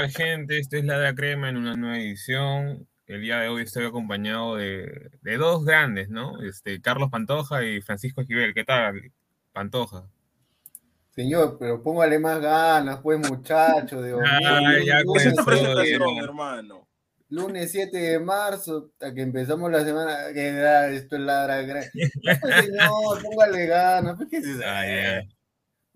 Tal, gente? Esto es La de la Crema en una nueva edición. El día de hoy estoy acompañado de, de dos grandes, ¿no? Este, Carlos Pantoja y Francisco Esquivel. ¿Qué tal, Pantoja? Señor, pero póngale más ganas, pues, muchacho. De Ay, ya lunes, comenzó, presentación, ya. hermano. lunes 7 de marzo, hasta que empezamos la semana, que esto es pues, señor, póngale ganas. pues, ¿qué es eso? Ah.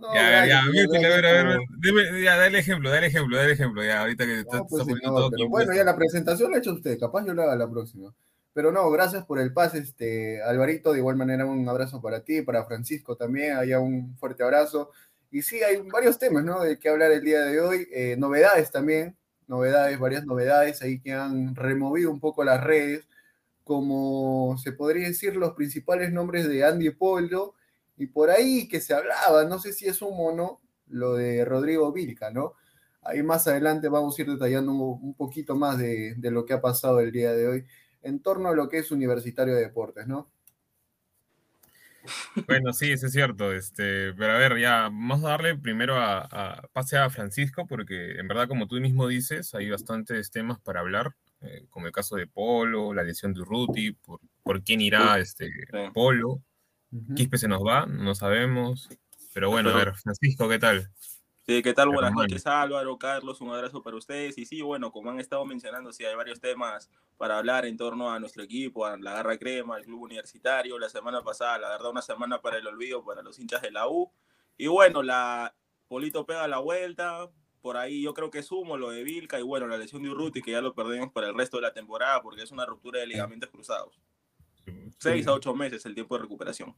No, Ya, ya, Milton, a ver, a ver, dime, ya, dale ejemplo, dale ejemplo, dale ejemplo, ya, ahorita que está, pues, está todo pero bueno, puesto. ya la presentación la ha hecho usted, capaz yo la haga la próxima. Pero no, gracias por el pase, este, Alvarito, de igual manera un abrazo para ti, para Francisco también, haya un fuerte abrazo. Y sí, hay varios temas, ¿no? De qué hablar el día de hoy, eh, novedades también, novedades, varias novedades ahí que han removido un poco las redes, como se podría decir los principales nombres de Andy Polo, y por ahí que se hablaba, no sé si es humo o no, lo de Rodrigo Vilca, ¿no? Ahí más adelante vamos a ir detallando un, un poquito más de, de lo que ha pasado el día de hoy en torno a lo que es Universitario de Deportes, ¿no? Bueno, sí, eso es cierto. Este, pero a ver, ya, vamos a darle primero a, a- pase a Francisco, porque en verdad, como tú mismo dices, hay bastantes temas para hablar, eh, como el caso de Polo, la lesión de Urruti, por, por quién irá este Polo. Quispe se nos va, no sabemos. Pero bueno, a Pero- ver, Francisco, ¿qué tal? Sí, ¿qué tal? Buenas noches, Álvaro, Carlos, un abrazo para ustedes. Y sí, bueno, como han estado mencionando, sí, hay varios temas para hablar en torno a nuestro equipo, a la Garra Crema, al Club Universitario. La semana pasada, la verdad, una semana para el olvido para los hinchas de la U. Y bueno, la Polito pega la vuelta. Por ahí yo creo que sumo lo de Vilca y bueno, la lesión de Urruti, que ya lo perdemos para el resto de la temporada porque es una ruptura de ligamentos cruzados. Seis a ocho meses el tiempo de recuperación.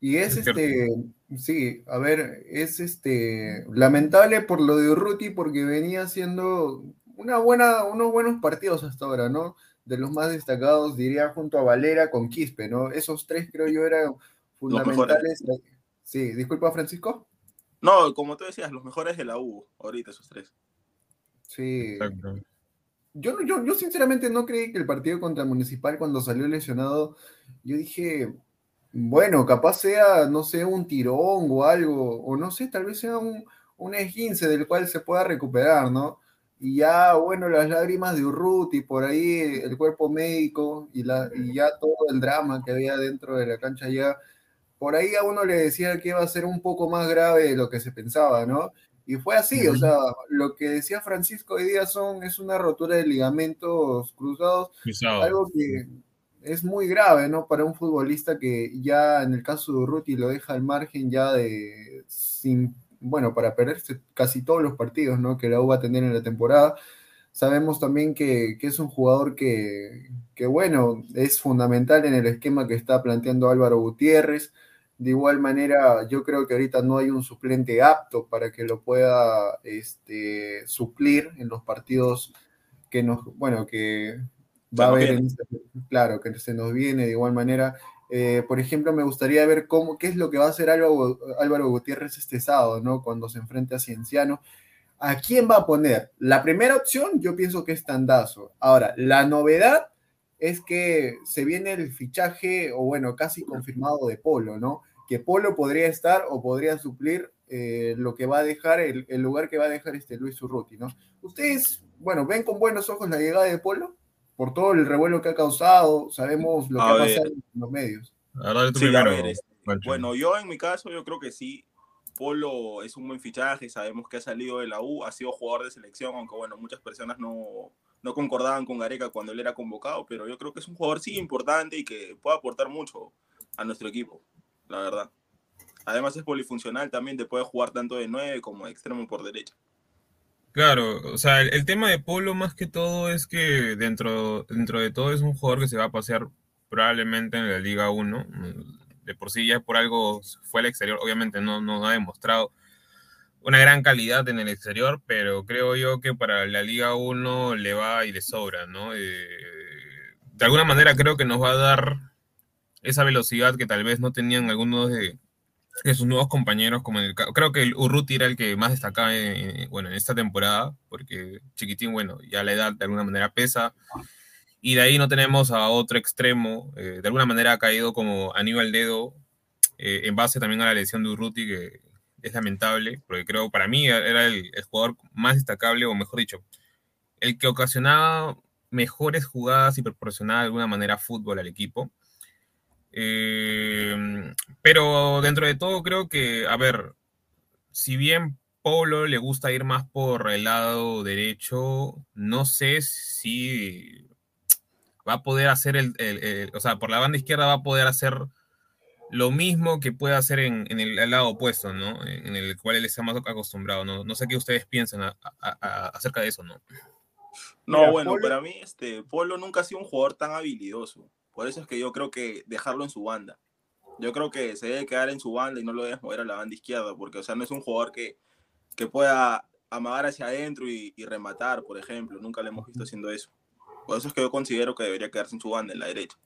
Y es Es cierto. este, sí, a ver, es este lamentable por lo de Urruti porque venía haciendo una buena, unos buenos partidos hasta ahora, ¿no? De los más destacados, diría, junto a Valera con Quispe, ¿no? Esos tres creo yo eran fundamentales. Sí, disculpa, Francisco. No, como tú decías, los mejores de la U, ahorita esos tres. Sí. Yo, yo, yo sinceramente no creí que el partido contra Municipal cuando salió lesionado, yo dije, bueno, capaz sea, no sé, un tirón o algo, o no sé, tal vez sea un, un esguince del cual se pueda recuperar, ¿no? Y ya, bueno, las lágrimas de Urruti, por ahí el cuerpo médico y, la, y ya todo el drama que había dentro de la cancha ya, por ahí a uno le decía que iba a ser un poco más grave de lo que se pensaba, ¿no? Y fue así, o sea, lo que decía Francisco hoy día son, es una rotura de ligamentos cruzados, Cruzado. algo que es muy grave, ¿no? Para un futbolista que ya en el caso de Urruti lo deja al margen ya de, sin, bueno, para perderse casi todos los partidos, ¿no? Que la U va a tener en la temporada. Sabemos también que, que es un jugador que, que, bueno, es fundamental en el esquema que está planteando Álvaro Gutiérrez. De igual manera, yo creo que ahorita no hay un suplente apto para que lo pueda este, suplir en los partidos que nos, bueno, que va a haber, en este- claro, que se nos viene de igual manera. Eh, por ejemplo, me gustaría ver cómo, qué es lo que va a hacer Álvaro, Álvaro Gutiérrez este sábado, ¿no? Cuando se enfrente a Cienciano. ¿A quién va a poner? La primera opción, yo pienso que es Tandazo. Ahora, la novedad es que se viene el fichaje, o bueno, casi confirmado de Polo, ¿no? Que Polo podría estar o podría suplir eh, lo que va a dejar, el, el lugar que va a dejar este Luis Urruti, ¿no? Ustedes, bueno, ven con buenos ojos la llegada de Polo, por todo el revuelo que ha causado, sabemos lo que A ha ver. pasado en los medios. Sí, ver, este, bueno, yo en mi caso, yo creo que sí. Polo es un buen fichaje, sabemos que ha salido de la U, ha sido jugador de selección, aunque bueno, muchas personas no, no concordaban con Gareca cuando él era convocado, pero yo creo que es un jugador sí importante y que puede aportar mucho a nuestro equipo, la verdad. Además es polifuncional, también te puede jugar tanto de 9 como de extremo por derecha. Claro, o sea, el, tema de Polo más que todo es que dentro, dentro de todo es un jugador que se va a pasear probablemente en la Liga 1. De por sí ya por algo fue al exterior, obviamente no, no ha demostrado una gran calidad en el exterior, pero creo yo que para la Liga 1 le va y le sobra, ¿no? Eh, de alguna manera creo que nos va a dar esa velocidad que tal vez no tenían algunos de, de sus nuevos compañeros, como en el creo que el Urruti era el que más destacaba en- bueno, en esta temporada, porque Chiquitín, bueno, ya la edad de alguna manera pesa, y de ahí no tenemos a otro extremo, eh, de alguna manera ha caído como Aníbal Dedo, eh, en base también a la lesión de Urruti, que es lamentable, porque creo para mí era el, jugador más destacable, o mejor dicho, el que ocasionaba mejores jugadas y proporcionaba de alguna manera fútbol al equipo. Eh, pero dentro de todo creo que, a ver, si bien Polo le gusta ir más por el lado derecho, no sé si va a poder hacer el- el- o sea, por la banda izquierda va a poder hacer lo mismo que puede hacer en, en el, lado opuesto, ¿no? En, en el cual él está más acostumbrado, ¿no? No sé qué ustedes piensan a- a- a- acerca de eso, ¿no? No, Mira, bueno, Polo- para mí este Polo nunca ha sido un jugador tan habilidoso. Por eso es que yo creo que dejarlo en su banda. Yo creo que se debe quedar en su banda y no lo debes mover a la banda izquierda, porque o sea, no es un jugador que, que pueda amagar hacia adentro y, y rematar, por ejemplo. Nunca le hemos visto haciendo eso. Por eso es que yo considero que debería quedarse en su banda, en la derecha.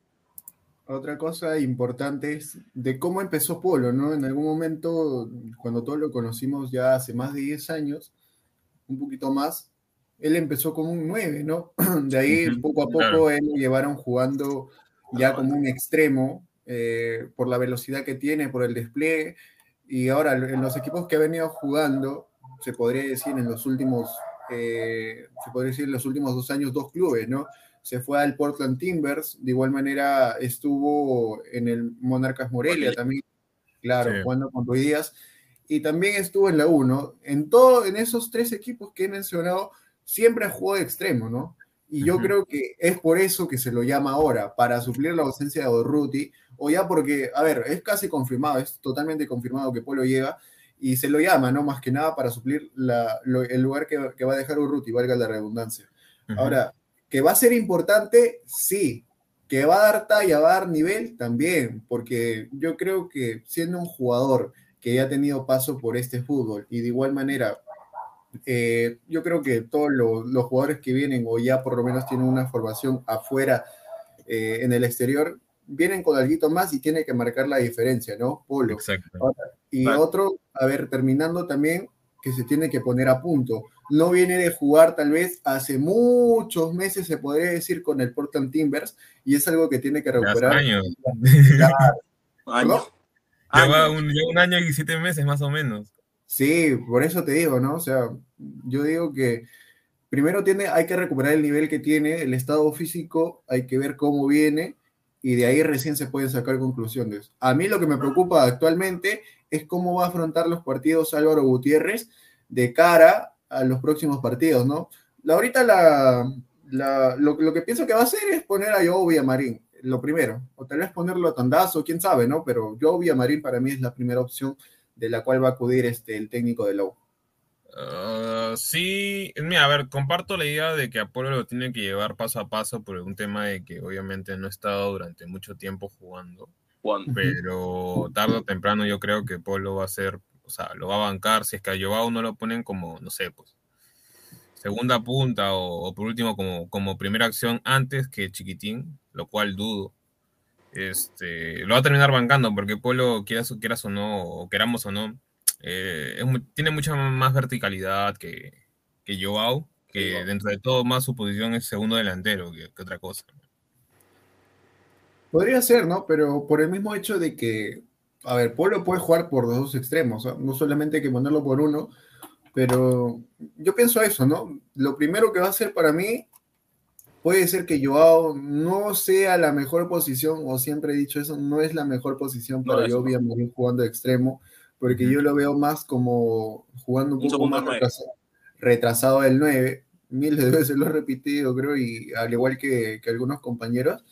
Otra cosa importante es de cómo empezó Polo, ¿no? En algún momento, cuando todos lo conocimos ya hace más de 10 años, un poquito más, él empezó como un 9, ¿no? De ahí, poco a poco, claro. él lo llevaron jugando ya como un extremo, eh, por la velocidad que tiene, por el despliegue. Y ahora, en los equipos que ha venido jugando, se podría decir en los últimos, eh, se podría decir en los últimos dos años, dos clubes, ¿no? Se fue al Portland Timbers, de igual manera estuvo en el Monarcas Morelia también, claro, Sí. jugando con Ruiz Díaz, y también estuvo en la 1. En todo, en esos tres equipos que he mencionado, siempre ha jugado de extremo, ¿no? Y yo creo que es por eso que se lo llama ahora, para suplir la ausencia de Urruti, o ya porque, a ver, es casi confirmado, es totalmente confirmado que Polo llega, y se lo llama, ¿no? Más que nada para suplir la- lo- el lugar que, que va a dejar Urruti, valga la redundancia. Ahora, que va a ser importante, sí. Que va a dar talla, va a dar nivel, también, porque yo creo que siendo un jugador que ya ha tenido paso por este fútbol y de igual manera, eh, yo creo que todos los, los jugadores que vienen o ya por lo menos tienen una formación afuera, eh, en el exterior, vienen con algo más y tiene que marcar la diferencia, ¿no? Polo. Exacto. Ahora, y otro, a ver, terminando también, que se tiene que poner a punto. No viene de jugar tal vez hace muchos meses, se podría decir, con el Portland Timbers, y es algo que tiene que recuperar. años. Lleva un, lleva un año y siete meses más o menos. Sí, por eso te digo, ¿no? O sea, yo digo que primero tiene, hay que recuperar el nivel que tiene, el estado físico, hay que ver cómo viene, y de ahí recién se pueden sacar conclusiones. A mí lo que me preocupa actualmente es cómo va a afrontar los partidos Álvaro Gutiérrez de cara a los próximos partidos, ¿no? La, ahorita la, la- lo, lo que pienso que va a hacer es poner a Joe Villamarín, lo primero, o tal vez ponerlo a Tandazo, quién sabe, ¿no? Pero Joe Villamarín para mí es la primera opción de la cual va a acudir este, el técnico de la U. Ah, sí, mira, a ver, comparto la idea de que Apolo lo tiene que llevar paso a paso por un tema de que obviamente no ha estado durante mucho tiempo jugando, pero tarde o temprano yo creo que Polo va a ser, o sea, lo va a bancar si es que a Joao no lo ponen como, no sé, pues, segunda punta o, o por último como, como primera acción antes que Chiquitín, lo cual dudo. Este, lo va a terminar bancando porque Polo, quieras, o- quieras o no, o queramos o no, eh, es tiene mucha más verticalidad que, que Joao, que dentro de todo más su posición es segundo delantero que, que otra cosa. Podría ser, ¿no? Pero por el mismo hecho de que, a ver, Polo puede jugar por los dos extremos, no solamente hay que ponerlo por uno, pero yo pienso eso, ¿no? Lo primero que va a hacer para mí puede ser que Joao no sea la mejor posición, o siempre he dicho eso, no es la mejor posición No, para eso yo no. Villamarín jugando de extremo, porque yo lo veo más como jugando un Un poco más retrasado, retrasado del 9, miles de veces lo he repetido, creo, y al igual que, que algunos compañeros,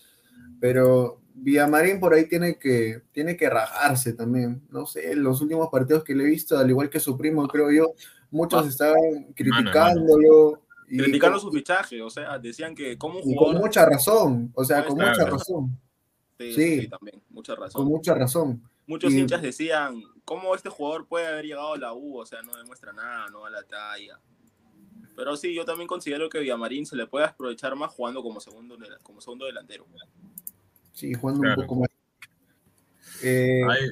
pero Villamarín por ahí tiene que, tiene que rajarse también, no sé, los últimos partidos que le he visto, al igual que su primo, creo yo, muchos Ah. estaban criticándolo. y con- su fichaje, o sea, decían que como un con mucha razón, o sea, con mucha claro. razón, Sí, sí. sí, también, mucha razón. con mucha razón. Muchos y- hinchas decían, ¿cómo este jugador puede haber llegado a la U? O sea, no demuestra nada, no da la talla. Pero sí, yo también considero que Villamarín se le puede aprovechar más jugando como segundo, como segundo delantero. Sí, jugando Claro. un poco más. Eh, Ay,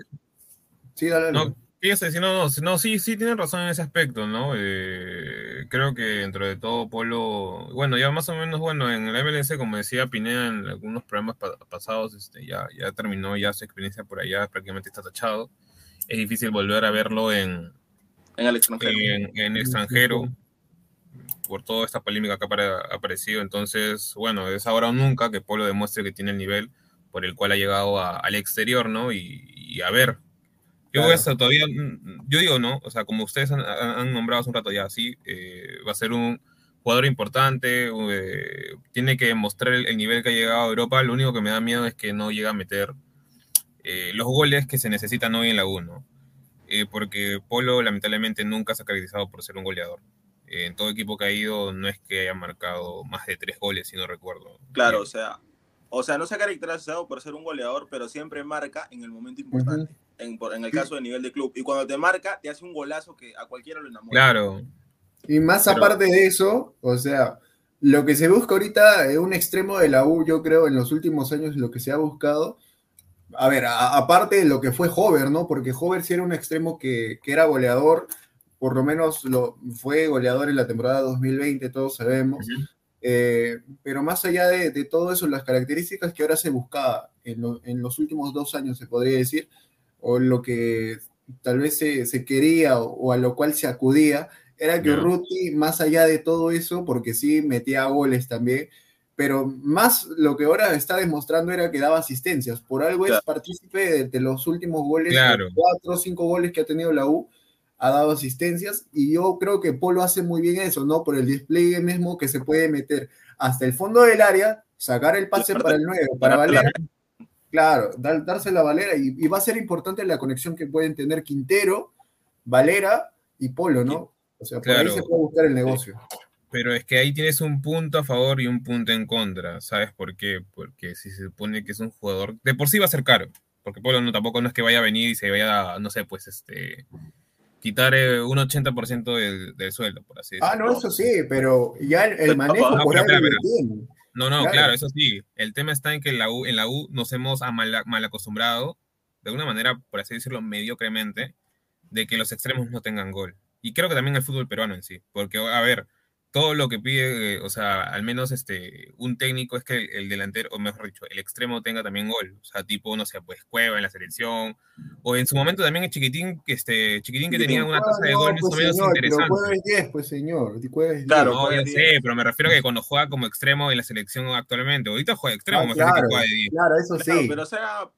sí, dale, dale. No, fíjese, si no, no, sí, sí tienen razón en ese aspecto, ¿no? Eh, creo que dentro de todo Polo, bueno, ya más o menos, bueno, en el MLS, como decía Pineda en algunos programas pa- pasados, este, ya, ya terminó ya su experiencia por allá, prácticamente está tachado. Es difícil volver a verlo en, En el extranjero. en, en extranjero por toda esta polémica que ha apare- aparecido. Entonces, bueno, es ahora o nunca que Polo demuestre que tiene el nivel, por el cual ha llegado a- al exterior, ¿no? Y, y a ver, yo que eso todavía, mm, yo digo, ¿no? O sea, como ustedes han, han- nombrado hace un rato ya, sí, eh, va a ser un jugador importante, eh, tiene que mostrar el, el nivel que ha llegado a Europa, lo único que me da miedo es que no llega a meter eh, los goles que se necesitan hoy en la U, ¿no? Eh, porque Polo lamentablemente nunca se ha caracterizado por ser un goleador. Eh, en todo equipo que ha ido no es que haya marcado más de tres goles, si no recuerdo. Claro, o sea, o sea, no se ha caracterizado por ser un goleador, pero siempre marca en el momento importante. en, por- en el caso de nivel de club. Y cuando te marca, te hace un golazo que a cualquiera lo enamora. Claro. Y más Pero- aparte de eso, o sea, lo que se busca ahorita en un extremo de la U, yo creo, en los últimos años, lo que se ha buscado, a ver, a- aparte de lo que fue Hover, ¿no? Porque Hover sí era un extremo que, que era goleador, por lo menos lo, fue goleador en la temporada 2020, todos sabemos. Eh, pero más allá de, de todo eso, las características que ahora se buscaba en, lo- en los últimos dos años, se podría decir, o lo que tal vez se, se quería o, o a lo cual se acudía, era que Ya. Ruti, más allá de todo eso, porque sí metía goles también, pero más lo que ahora está demostrando era que daba asistencias. Por algo es partícipe de, de los últimos goles, Claro. cuatro o cinco goles que ha tenido la U, ha dado asistencias y yo creo que Polo hace muy bien eso, ¿no? Por el despliegue mismo que se puede meter hasta el fondo del área, sacar el pase para el 9, para Valera. Claro, dar- darse la Valera y, y va a ser importante la conexión que pueden tener Quintero, Valera y Polo, ¿no? O sea, por ahí se puede buscar el negocio. Pero es que ahí tienes un punto a favor y un punto en contra, ¿sabes por qué? Porque si se supone que es un jugador, de por sí va a ser caro, porque Polo no, tampoco no es que vaya a venir y se vaya, a, no sé, pues este, quitar eh, un 80% del, del sueldo, por así Ah, decirlo. no, eso sí, pero ya el, el manejo No, por pero tiene. No, no, Claro. claro. eso sí. El tema está en que en la U, en la U nos hemos mal, mal acostumbrado, de alguna manera, por así decirlo, mediocremente, de que los extremos no tengan gol. Y creo que también el fútbol peruano en sí. Porque, a ver, todo lo que pide, eh, o sea, al menos este, un técnico es que el, el delantero, o mejor dicho, el extremo tenga también gol. O sea, tipo, no sé, pues Cueva en la selección. O en su momento también el chiquitín, que este, chiquitín que tenía una tasa de No, gol más pues, o menos interesante. Cueva es 10, pues señor. 10. no, ya sé, pero me refiero a que cuando juega como extremo en la selección actualmente, ahorita juega extremo, Ah, que claro, juega de 10. claro, eso Claro, sí. pero o sea,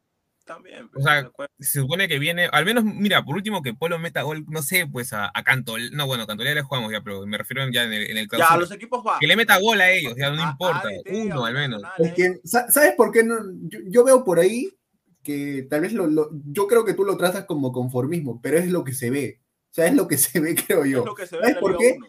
también. O sea, se supone que viene, al menos, mira, por último que Polo meta gol, no sé, pues a, a Cantol, no, bueno, Cantolera le jugamos ya, pero me refiero ya en el, en el Ya, clausura. los equipos van. Que le meta gol a ellos, ya no importa, uno al menos. Es que, sa- ¿Sabes por qué no? Yo, yo veo por ahí que tal vez lo, lo- yo creo que tú lo tratas como conformismo, pero es lo que se ve. O sea, es lo que se ve, creo yo. Es lo que se ve ¿Sabes por qué? uno.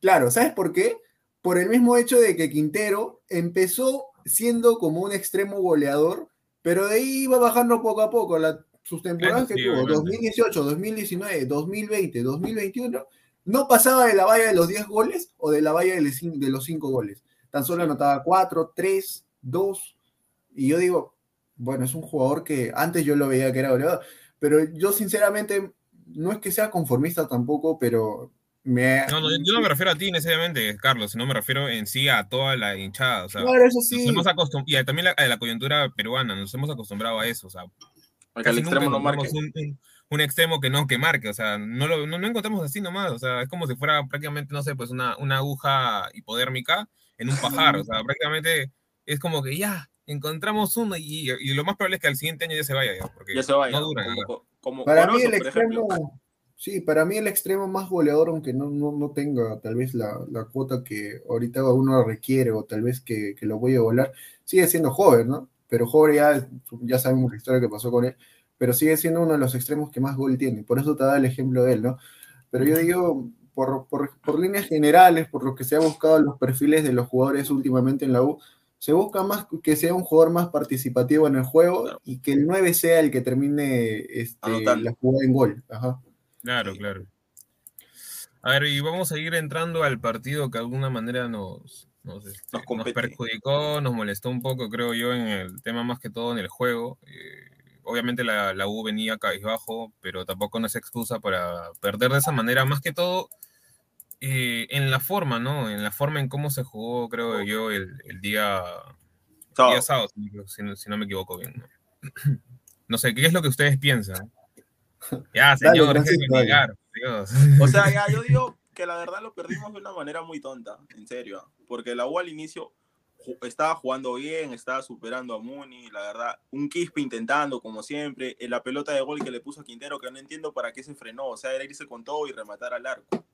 Claro, ¿sabes por qué? Por el mismo hecho de que Quintero empezó siendo como un extremo goleador, pero de ahí iba bajando poco a poco. La, sus temporadas que sí, tuvo, obviamente. 2018, 2019, 2020, 2021, no pasaba de la valla de los 10 goles o de la valla de los cin- de los 5 goles. Tan solo anotaba 4, 3, 2. Y yo digo, bueno, es un jugador que antes yo lo veía que era goleador, pero yo sinceramente no es que sea conformista tampoco, pero me... No, no, yo no me refiero a ti necesariamente, Carlos, sino me refiero en sí a toda la hinchada. O sea, Claro, eso sí. Nos hemos acostum- y a- también la- a la coyuntura peruana, nos hemos acostumbrado a eso. O sea, A que casi el nunca extremo no marque. un, un- un extremo que no que marque. O sea, no lo no, no encontramos así nomás. O sea, es como si fuera prácticamente, no sé, pues una, una aguja hipodérmica en un pajar. O sea, prácticamente es como que ya encontramos uno y, y lo más probable es que al siguiente año ya se vaya. Ya, porque Ya se vaya. no dura. como, nada. como Para mí el extremo, sí, para mí el extremo más goleador, aunque no, no, no tenga tal vez la, la cuota que ahorita uno requiere o tal vez que, que lo voy a volar, sigue siendo joven, ¿no? Pero joven ya, ya sabemos la historia que pasó con él, pero sigue siendo uno de los extremos que más gol tiene, por eso te da el ejemplo de él, ¿no? Pero yo digo, por, por, por líneas generales, por lo que se ha buscado en los perfiles de los jugadores últimamente en la U, se busca más que sea un jugador más participativo en el juego y que el 9 sea el que termine este, la jugada en gol. Ajá. Claro, claro. A ver, y vamos a ir entrando al partido que de alguna manera nos, nos, este, nos perjudicó, nos molestó un poco, creo yo, en el tema más que todo en el juego. Eh, obviamente la, la U venía cabizbajo, pero tampoco no es excusa para perder de esa manera, más que todo eh, en la forma, ¿no? En la forma en cómo se jugó, creo yo, el, el día Sábado. día sábado, si, no- si no me equivoco bien. ¿no? No sé, ¿qué es lo que ustedes piensan? Ya, señor, Francisco, dale. negar, Dios. O sea, ya yo digo que la verdad lo perdimos de una manera muy tonta, en serio. Porque la U al inicio estaba jugando bien, estaba superando a Muni, la verdad. Un Quispe intentando, como siempre. En la pelota de gol que le puso a Quintero, que no entiendo para qué se frenó. O sea, era irse con todo y rematar al arco.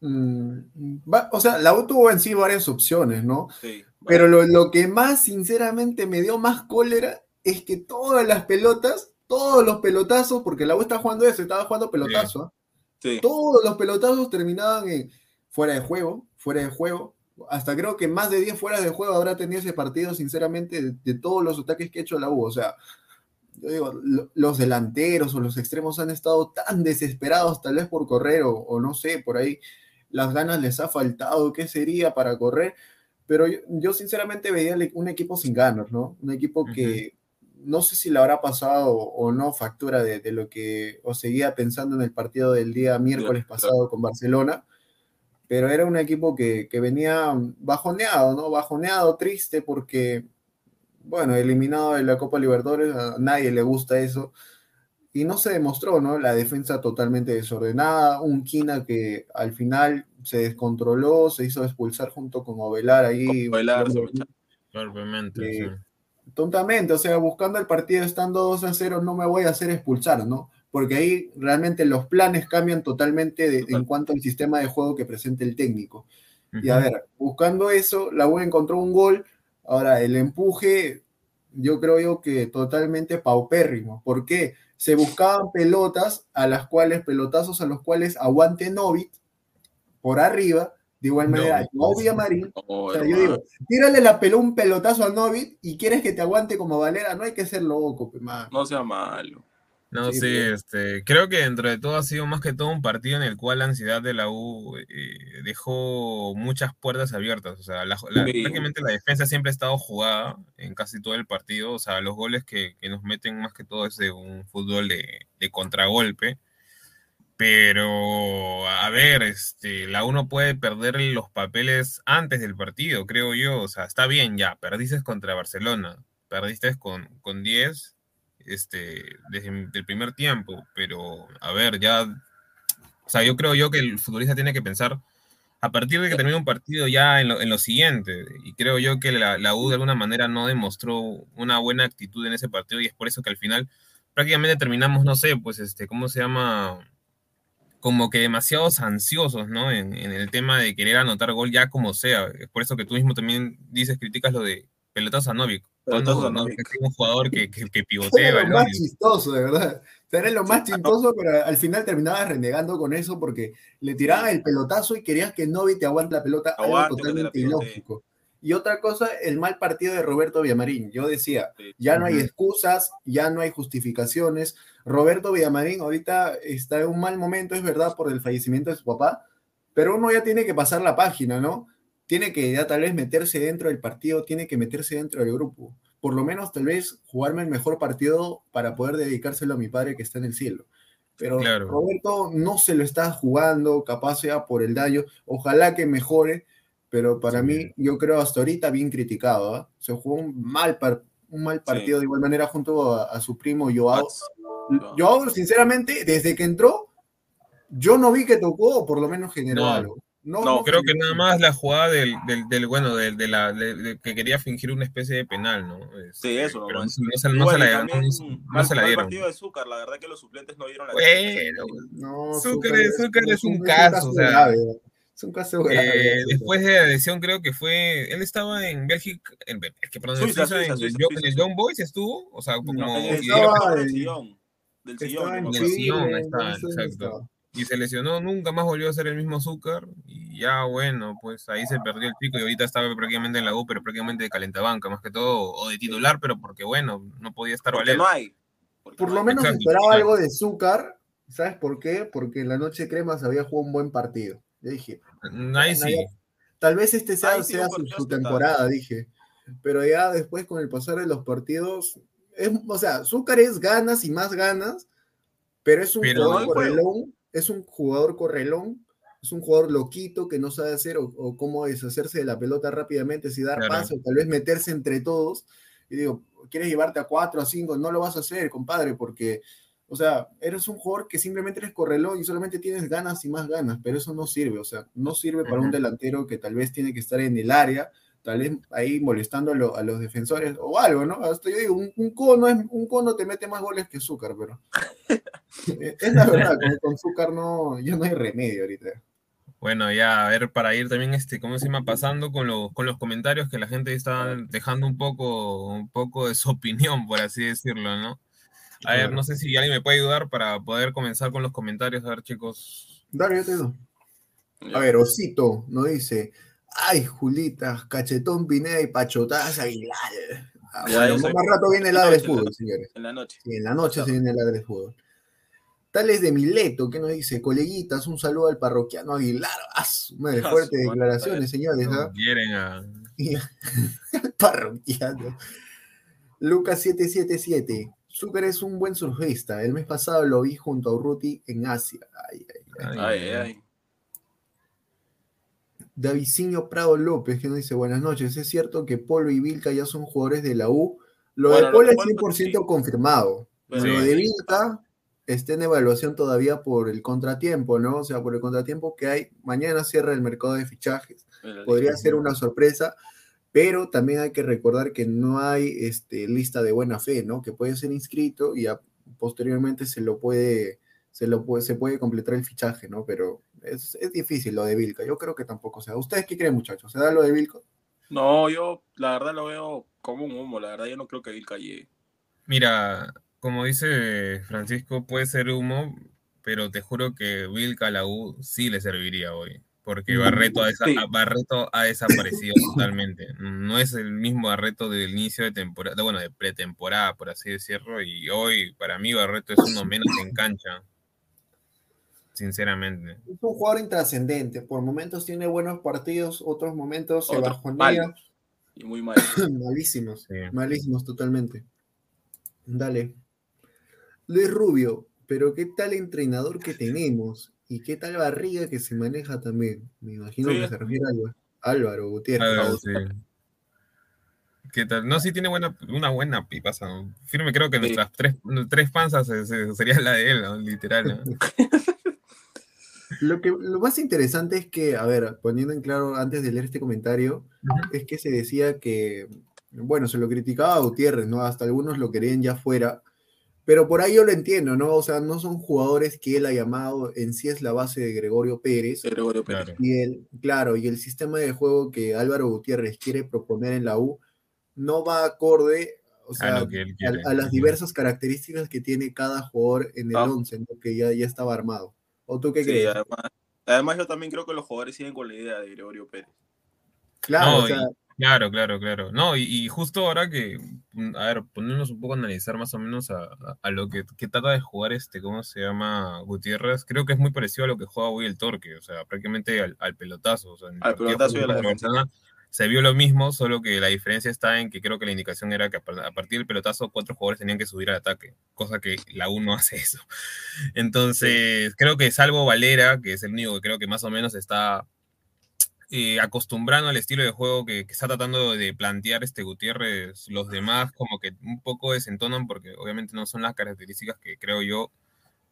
Mm, o sea, la U tuvo en sí varias opciones, ¿no? Sí. Pero lo, lo, que más, sinceramente, me dio más cólera es que todas las pelotas, todos los pelotazos, porque la U está jugando eso, estaba jugando pelotazo, sí. todos los pelotazos terminaban en fuera de juego, fuera de juego. Hasta creo que más de 10 fuera de juego habrá tenido ese partido, sinceramente, de, de todos los ataques que ha hecho la U. O sea, yo digo, lo, los delanteros o los extremos han estado tan desesperados, tal vez por correr, o, o no sé, por ahí las ganas les ha faltado, qué sería para correr, pero yo, yo sinceramente veía un equipo sin ganas, ¿no? Un equipo que uh -huh. No sé si le habrá pasado o no factura de, de, lo que os seguía pensando en el partido del día miércoles pasado con Barcelona, pero era un equipo que, que venía bajoneado, ¿no? Bajoneado, triste, porque, bueno, eliminado de la Copa Libertadores, a nadie le gusta eso y no se demostró, ¿no? La defensa totalmente desordenada, un Quina que al final se descontroló, se hizo expulsar junto con Ovelar ahí. Ovelar, Obviamente, eh, sí. Tontamente, o sea, buscando el partido estando 2 a 0, no me voy a hacer expulsar, ¿no? Porque ahí realmente los planes cambian totalmente de, en cuanto al sistema de juego que presenta el técnico. Uh -huh. Y a ver, buscando eso, la U encontró un gol. Ahora, el empuje, yo creo yo que totalmente paupérrimo. ¿Por qué? se buscaban pelotas a las cuales, pelotazos a los cuales aguante Novit por arriba, de igual manera, no, Novia Marín. o sea, yo digo, tírale la pelota un pelotazo a Novit y quieres que te aguante como Valera, no hay que ser loco, man. No sea malo. No, sí, sí este, creo que dentro de todo ha sido más que todo un partido en el cual la ansiedad de la U eh, dejó muchas puertas abiertas. O sea, la, la, sí. prácticamente la defensa siempre ha estado jugada en casi todo el partido. O sea, los goles que, que nos meten más que todo es de un fútbol de, de, contragolpe. Pero, a ver, este, la U no puede perder los papeles antes del partido, creo yo. O sea, está bien ya, perdiste contra Barcelona, perdiste con, con 10 este, desde el primer tiempo, pero a ver, ya, o sea, yo creo yo que el futbolista tiene que pensar a partir de que termine un partido ya en lo, en lo siguiente, y creo yo que la, la, U de alguna manera no demostró una buena actitud en ese partido, y es por eso que al final prácticamente terminamos, no sé, pues, este, ¿cómo se llama? Como que demasiados ansiosos, ¿no? En, en el tema de querer anotar gol ya como sea. Es por eso que tú mismo también dices, criticas lo de pelotas a Novik. Cuando, ¿no? Es un jugador que, que, que pivotea. Era lo más chistoso, de verdad. Era lo más chistoso, pero al final terminabas renegando con eso porque le tiraban el pelotazo y querías que Novi te aguante la pelota, Aguante, algo totalmente ilógico. Y otra cosa, el mal partido de Roberto Villamarín. Yo decía, ya no hay excusas, ya no hay justificaciones. Roberto Villamarín ahorita está en un mal momento, es verdad, por el fallecimiento de su papá, pero uno ya tiene que pasar la página, ¿no? tiene que ya tal vez meterse dentro del partido, tiene que meterse dentro del grupo. Por lo menos tal vez jugarme el mejor partido para poder dedicárselo a mi padre que está en el cielo. Pero claro. Roberto no se lo está jugando, capaz sea por el daño. Ojalá que mejore, pero para sí. mí, yo creo hasta ahorita bien criticado. ¿eh? Se jugó un mal, par un mal partido sí. de igual manera junto a, a su primo Joao. Joao, sinceramente, desde que entró, yo no vi que tocó, o por lo menos generó no. algo. No, no, creo que nada más la jugada del, del, del bueno, del, de la, de, de, que quería fingir una especie de penal, ¿no? Este, sí, eso. Pero no, se, no, se, la dieron. No, se la dieron. partido de Zúcar, la verdad que los suplentes no dieron la Bueno, no, Zúcar, es, Zúcar es un caso, o sea. Grave. Es un caso grave. Eh, después de la lesión, creo que fue. Él estaba en Bélgica. En, es que, perdón, Suiza, Suiza, en, Suiza, en, el Young Boys estuvo. O sea, como. No, estaba del sillón. Del sillón. Del sillón, está, exacto y se lesionó, nunca más volvió a ser el mismo azúcar y ya bueno, pues ahí se perdió el pico y ahorita estaba prácticamente en la U, pero prácticamente de calentabanca más que todo, o de titular, pero porque bueno, no podía estar valiendo. No hay. Porque por lo menos Exacto, esperaba algo de azúcar, ¿sabes por qué? Porque en la noche crema se había jugado un buen partido. Yo dije, ahí sí. Tal vez este sea, sea su, su temporada, dije. Pero ya después con el pasar de los partidos, es, o sea, azúcar es ganas y más ganas, pero es un pero jugador no correlón es un jugador correlón, es un jugador loquito que no sabe hacer o, o cómo deshacerse de la pelota rápidamente, si dar claro. paso, tal vez meterse entre todos. Y digo, quieres llevarte a cuatro, a cinco, no lo vas a hacer, compadre, porque, o sea, eres un jugador que simplemente eres correlón y solamente tienes ganas y más ganas, pero eso no sirve, o sea, no sirve para uh -huh. un delantero que tal vez tiene que estar en el área tal vez ahí molestando a, lo- a los defensores o algo, ¿no? Hasta yo digo, un, un cono es, un cono te mete más goles que azúcar, pero es la verdad, con, con azúcar no, ya no hay remedio ahorita. Bueno, ya, a ver, para ir también, este, ¿cómo se llama? Pasando con, lo- con los comentarios que la gente está dejando un poco, un poco de su opinión, por así decirlo, ¿no? A ver, no sé si alguien me puede ayudar para poder comenzar con los comentarios. A ver, chicos. Dale, yo te doy. A ver, Osito nos dice, ay, Julita, cachetón Pineda y pachotadas Aguilar. Ah, bueno, más rato viene el en la ladre de noche, en la- fútbol, señores. En la noche. Sí, en la noche se viene el ladre de fútbol. Tales de Mileto, que nos dice, coleguitas, un saludo al parroquiano Aguilar. ¡Ah, madre! Ah, Fuertes declaraciones, señores. No quieren a... parroquiano. Lucas 777. Zucker es un buen surfista. El mes pasado lo vi junto a Urruti en Asia. Ay, ay, ay. Ay, ay, ay. Davicinho Prado López, que nos dice, buenas noches. Es cierto que Polo y Vilca ya son jugadores de la U. Lo Bueno, de lo Polo es Polo, 100% confirmado. Pero- lo Sí. de Vilca está en evaluación todavía por el contratiempo, ¿no? O sea, por el contratiempo que hay. Mañana cierra el mercado de fichajes. Podría ser una sorpresa, pero también hay que recordar que no hay este, lista de buena fe, ¿no? Que puede ser inscrito y a- posteriormente se lo puede, se lo puede, se puede completar el fichaje, ¿no? Pero es, es difícil lo de Vilca. Yo creo que tampoco sea. ¿Ustedes qué creen, muchachos? ¿Se da lo de Vilca? No, yo la verdad lo veo como un humo. La verdad, yo no creo que Vilca llegue. Mira, como dice Francisco, puede ser humo, pero te juro que Vilca a la U sí le serviría hoy. Porque Barreto ha, desa- Sí. Barreto ha desaparecido totalmente. No es el mismo Barreto del inicio de temporada, bueno, de pretemporada, por así decirlo. Y hoy, para mí, Barreto es uno menos en cancha. Sinceramente. Es un jugador intrascendente. Por momentos tiene buenos partidos, otros momentos se Otros bajonea. malos. Y muy mal. Malísimos. Sí. Malísimos totalmente. Dale. Luis Rubio, pero qué tal entrenador que tenemos y qué tal barriga que se maneja también. Me imagino Sí. que se refiere a Álvaro, Álvaro Gutiérrez. A ver, sí. ¿Qué tal? No, sí tiene buena, una buena pipaza. ¿no? Firme, creo que Sí. nuestras tres, tres panzas eh, se- sería la de él, ¿no? literal. ¿no? Lo, que, lo más interesante es que, a ver, poniendo en claro antes de leer este comentario, es que se decía que, bueno, se lo criticaba a Gutiérrez, ¿no? Hasta algunos lo querían ya fuera, pero por ahí yo lo entiendo, ¿no? O sea, no son jugadores que él ha llamado, en sí es la base de Gregorio Pérez. Gregorio Pérez. Claro. Y el, claro, y el sistema de juego que Álvaro Gutiérrez quiere proponer en la U no va acorde o A sea, lo que él a, quiere. a las diversas características que tiene cada jugador en el Ah. 11, ¿no? que ya, ya estaba armado. ¿O tú qué Sí, crees? además, además yo también creo que los jugadores siguen con la idea de Gregorio Pérez. Claro, No, o sea, y- claro, claro, claro. No, y, y justo ahora que, mm, a ver, ponernos un poco a analizar más o menos a, a- a lo que, que trata de jugar este, ¿cómo se llama? Gutiérrez, creo que es muy parecido a lo que juega hoy el Torque, o sea, prácticamente al, al pelotazo. O sea, en el Al pelotazo y a la defensa. Se vio lo mismo, solo que la diferencia está en que creo que la indicación era que a partir del pelotazo cuatro jugadores tenían que subir al ataque, cosa que la U no hace eso. Entonces, creo que salvo Valera, que es el único que creo que más o menos está eh, acostumbrando al estilo de juego que, que está tratando de plantear este Gutiérrez, los demás como que un poco desentonan porque obviamente no son las características que creo yo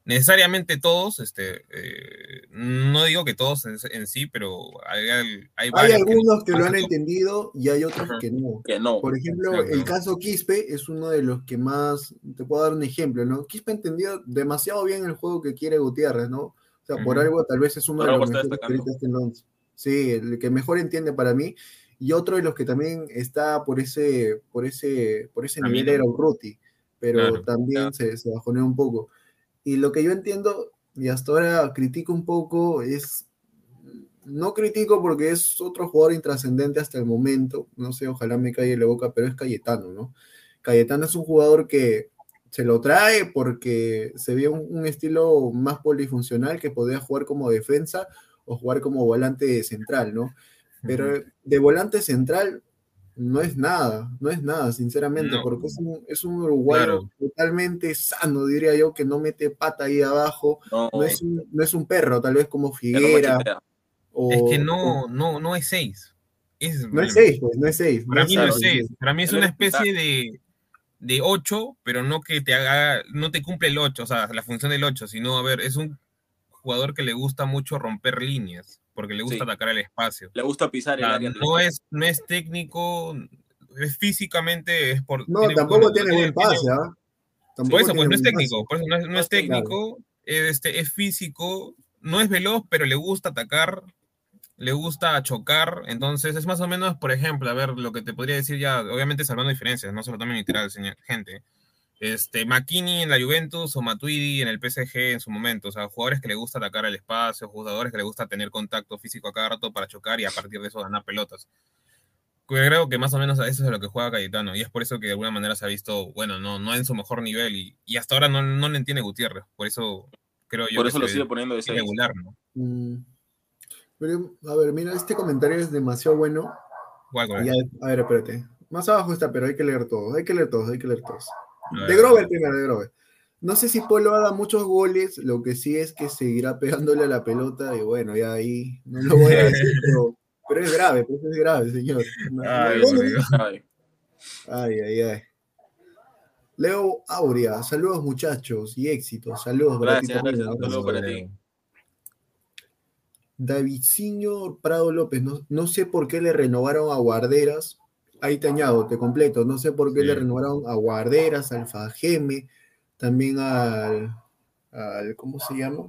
necesariamente todos, este, eh, no digo que todos en, en sí, pero hay, hay, Hay varios algunos que lo han Ajá. entendido y hay otros que no. Que no. Por ejemplo, Exacto. el caso Quispe es uno de los que más, te puedo dar un ejemplo, ¿no? Quispe entendió demasiado bien el juego que quiere Gutiérrez, ¿no? O sea, por algo tal vez es uno Por de los está mejores que destacando. ahorita está en el. Sí, el que mejor entiende para mí. Y otro de los que también está por ese, por ese, por ese nivel Camino. era Urruti, pero Claro. también se, se bajonea un poco. Y lo que yo entiendo, y hasta ahora critico un poco, es no critico porque es otro jugador intrascendente hasta el momento. No sé, ojalá me calle la boca, pero es Cayetano, ¿no? Cayetano es un jugador que se lo trae porque se ve un, un estilo más polifuncional que podía jugar como defensa o jugar como volante central, ¿no? Pero de volante central no es nada, no es nada, sinceramente, No. porque es un, es un uruguayo Claro. totalmente sano, diría yo, que no mete pata ahí abajo. No, No es un, no es un perro, tal vez como Figuera. o- Es que no, no, no es 6. no es 6, pues, no es 6. Para mí no es 6. Para mí es una es especie de, de 8, pero no que te haga, no te cumple el 8, o sea, la función del 8, sino, a ver, es un jugador que le gusta mucho romper líneas. porque le gusta Sí. atacar el espacio. Le gusta pisar el O sea, área. no es, no es técnico, es físicamente, es por. No, tampoco bueno, tiene buen pase, ¿ah? Tampoco Por eso, tiene pues no es técnico, por eso no es, no es técnico, este, es físico, no es veloz, pero le gusta atacar, le gusta chocar, entonces es más o menos, por ejemplo, a ver, lo que te podría decir ya, obviamente salvando diferencias, no se lo tomen literal, señor, gente. Este, McKinney en la Juventus o Matuidi en el PSG en su momento, o sea, jugadores que le gusta atacar el espacio, jugadores que le gusta tener contacto físico a cada rato para chocar y a partir de eso ganar pelotas. Creo que más o menos a eso es lo que juega Cayetano, y es por eso que de alguna manera se ha visto, bueno, no, no en su mejor nivel, y, y hasta ahora no, no le entiende Gutiérrez, por eso creo yo Por que eso lo se sigue poniendo de seis. irregular, ¿no? Mm. Pero, a ver, mira, este comentario es demasiado bueno. A ver, espérate. Más abajo está, pero hay que leer todos, hay que leer todos, hay que leer todos. De ver. Grover primero, de Grover. No sé si Polo haga muchos goles, lo que sí es que seguirá pegándole a la pelota y bueno, ya ahí no lo voy a decir, pero, pero es grave, pues es grave, señor. No- Ay, no-. Ay, Ay. Leo Aurea, saludos muchachos y éxitos. Saludos, Gracias, Bratito, gracias. un Un abrazo. saludo para ti. Davidciño Prado López, no, no sé por qué le renovaron a Guarderas. Ahí te añado, te completo. No sé por qué Sí. le renovaron a Guarderas, al Fajeme, también al, al ¿cómo se llama?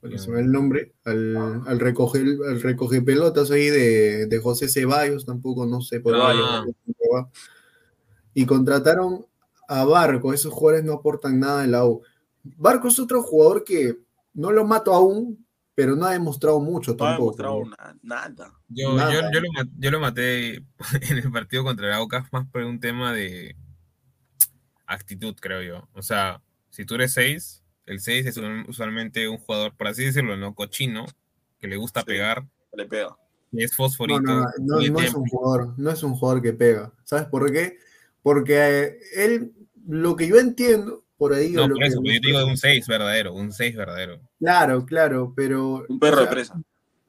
Bueno, se va el nombre, al, al recoger al recoge pelotas ahí de, de José Ceballos, tampoco no sé por Ah. cómo va. Y contrataron a Barco, esos jugadores no aportan nada en la U. Barco es otro jugador que no lo mato aún, pero no ha demostrado mucho No ha tampoco. demostrado ¿no? na- nada. Yo, Nada. yo, yo lo, yo lo maté en el partido contra el Aucas más por un tema de actitud, creo yo. O sea, si tú eres 6, el 6 es un- usualmente un jugador, por así decirlo, ¿no? Cochino, que le gusta Sí. pegar, Le pega. y es No, fosforito. no, no, no es un jugador, no es un jugador que pega. ¿Sabes por qué? Porque eh, él, lo que yo entiendo por ahí, o No, lo por que- eso, pero yo te digo de un 6 verdadero, un 6 verdadero. Claro, claro, pero Un perro o de presa.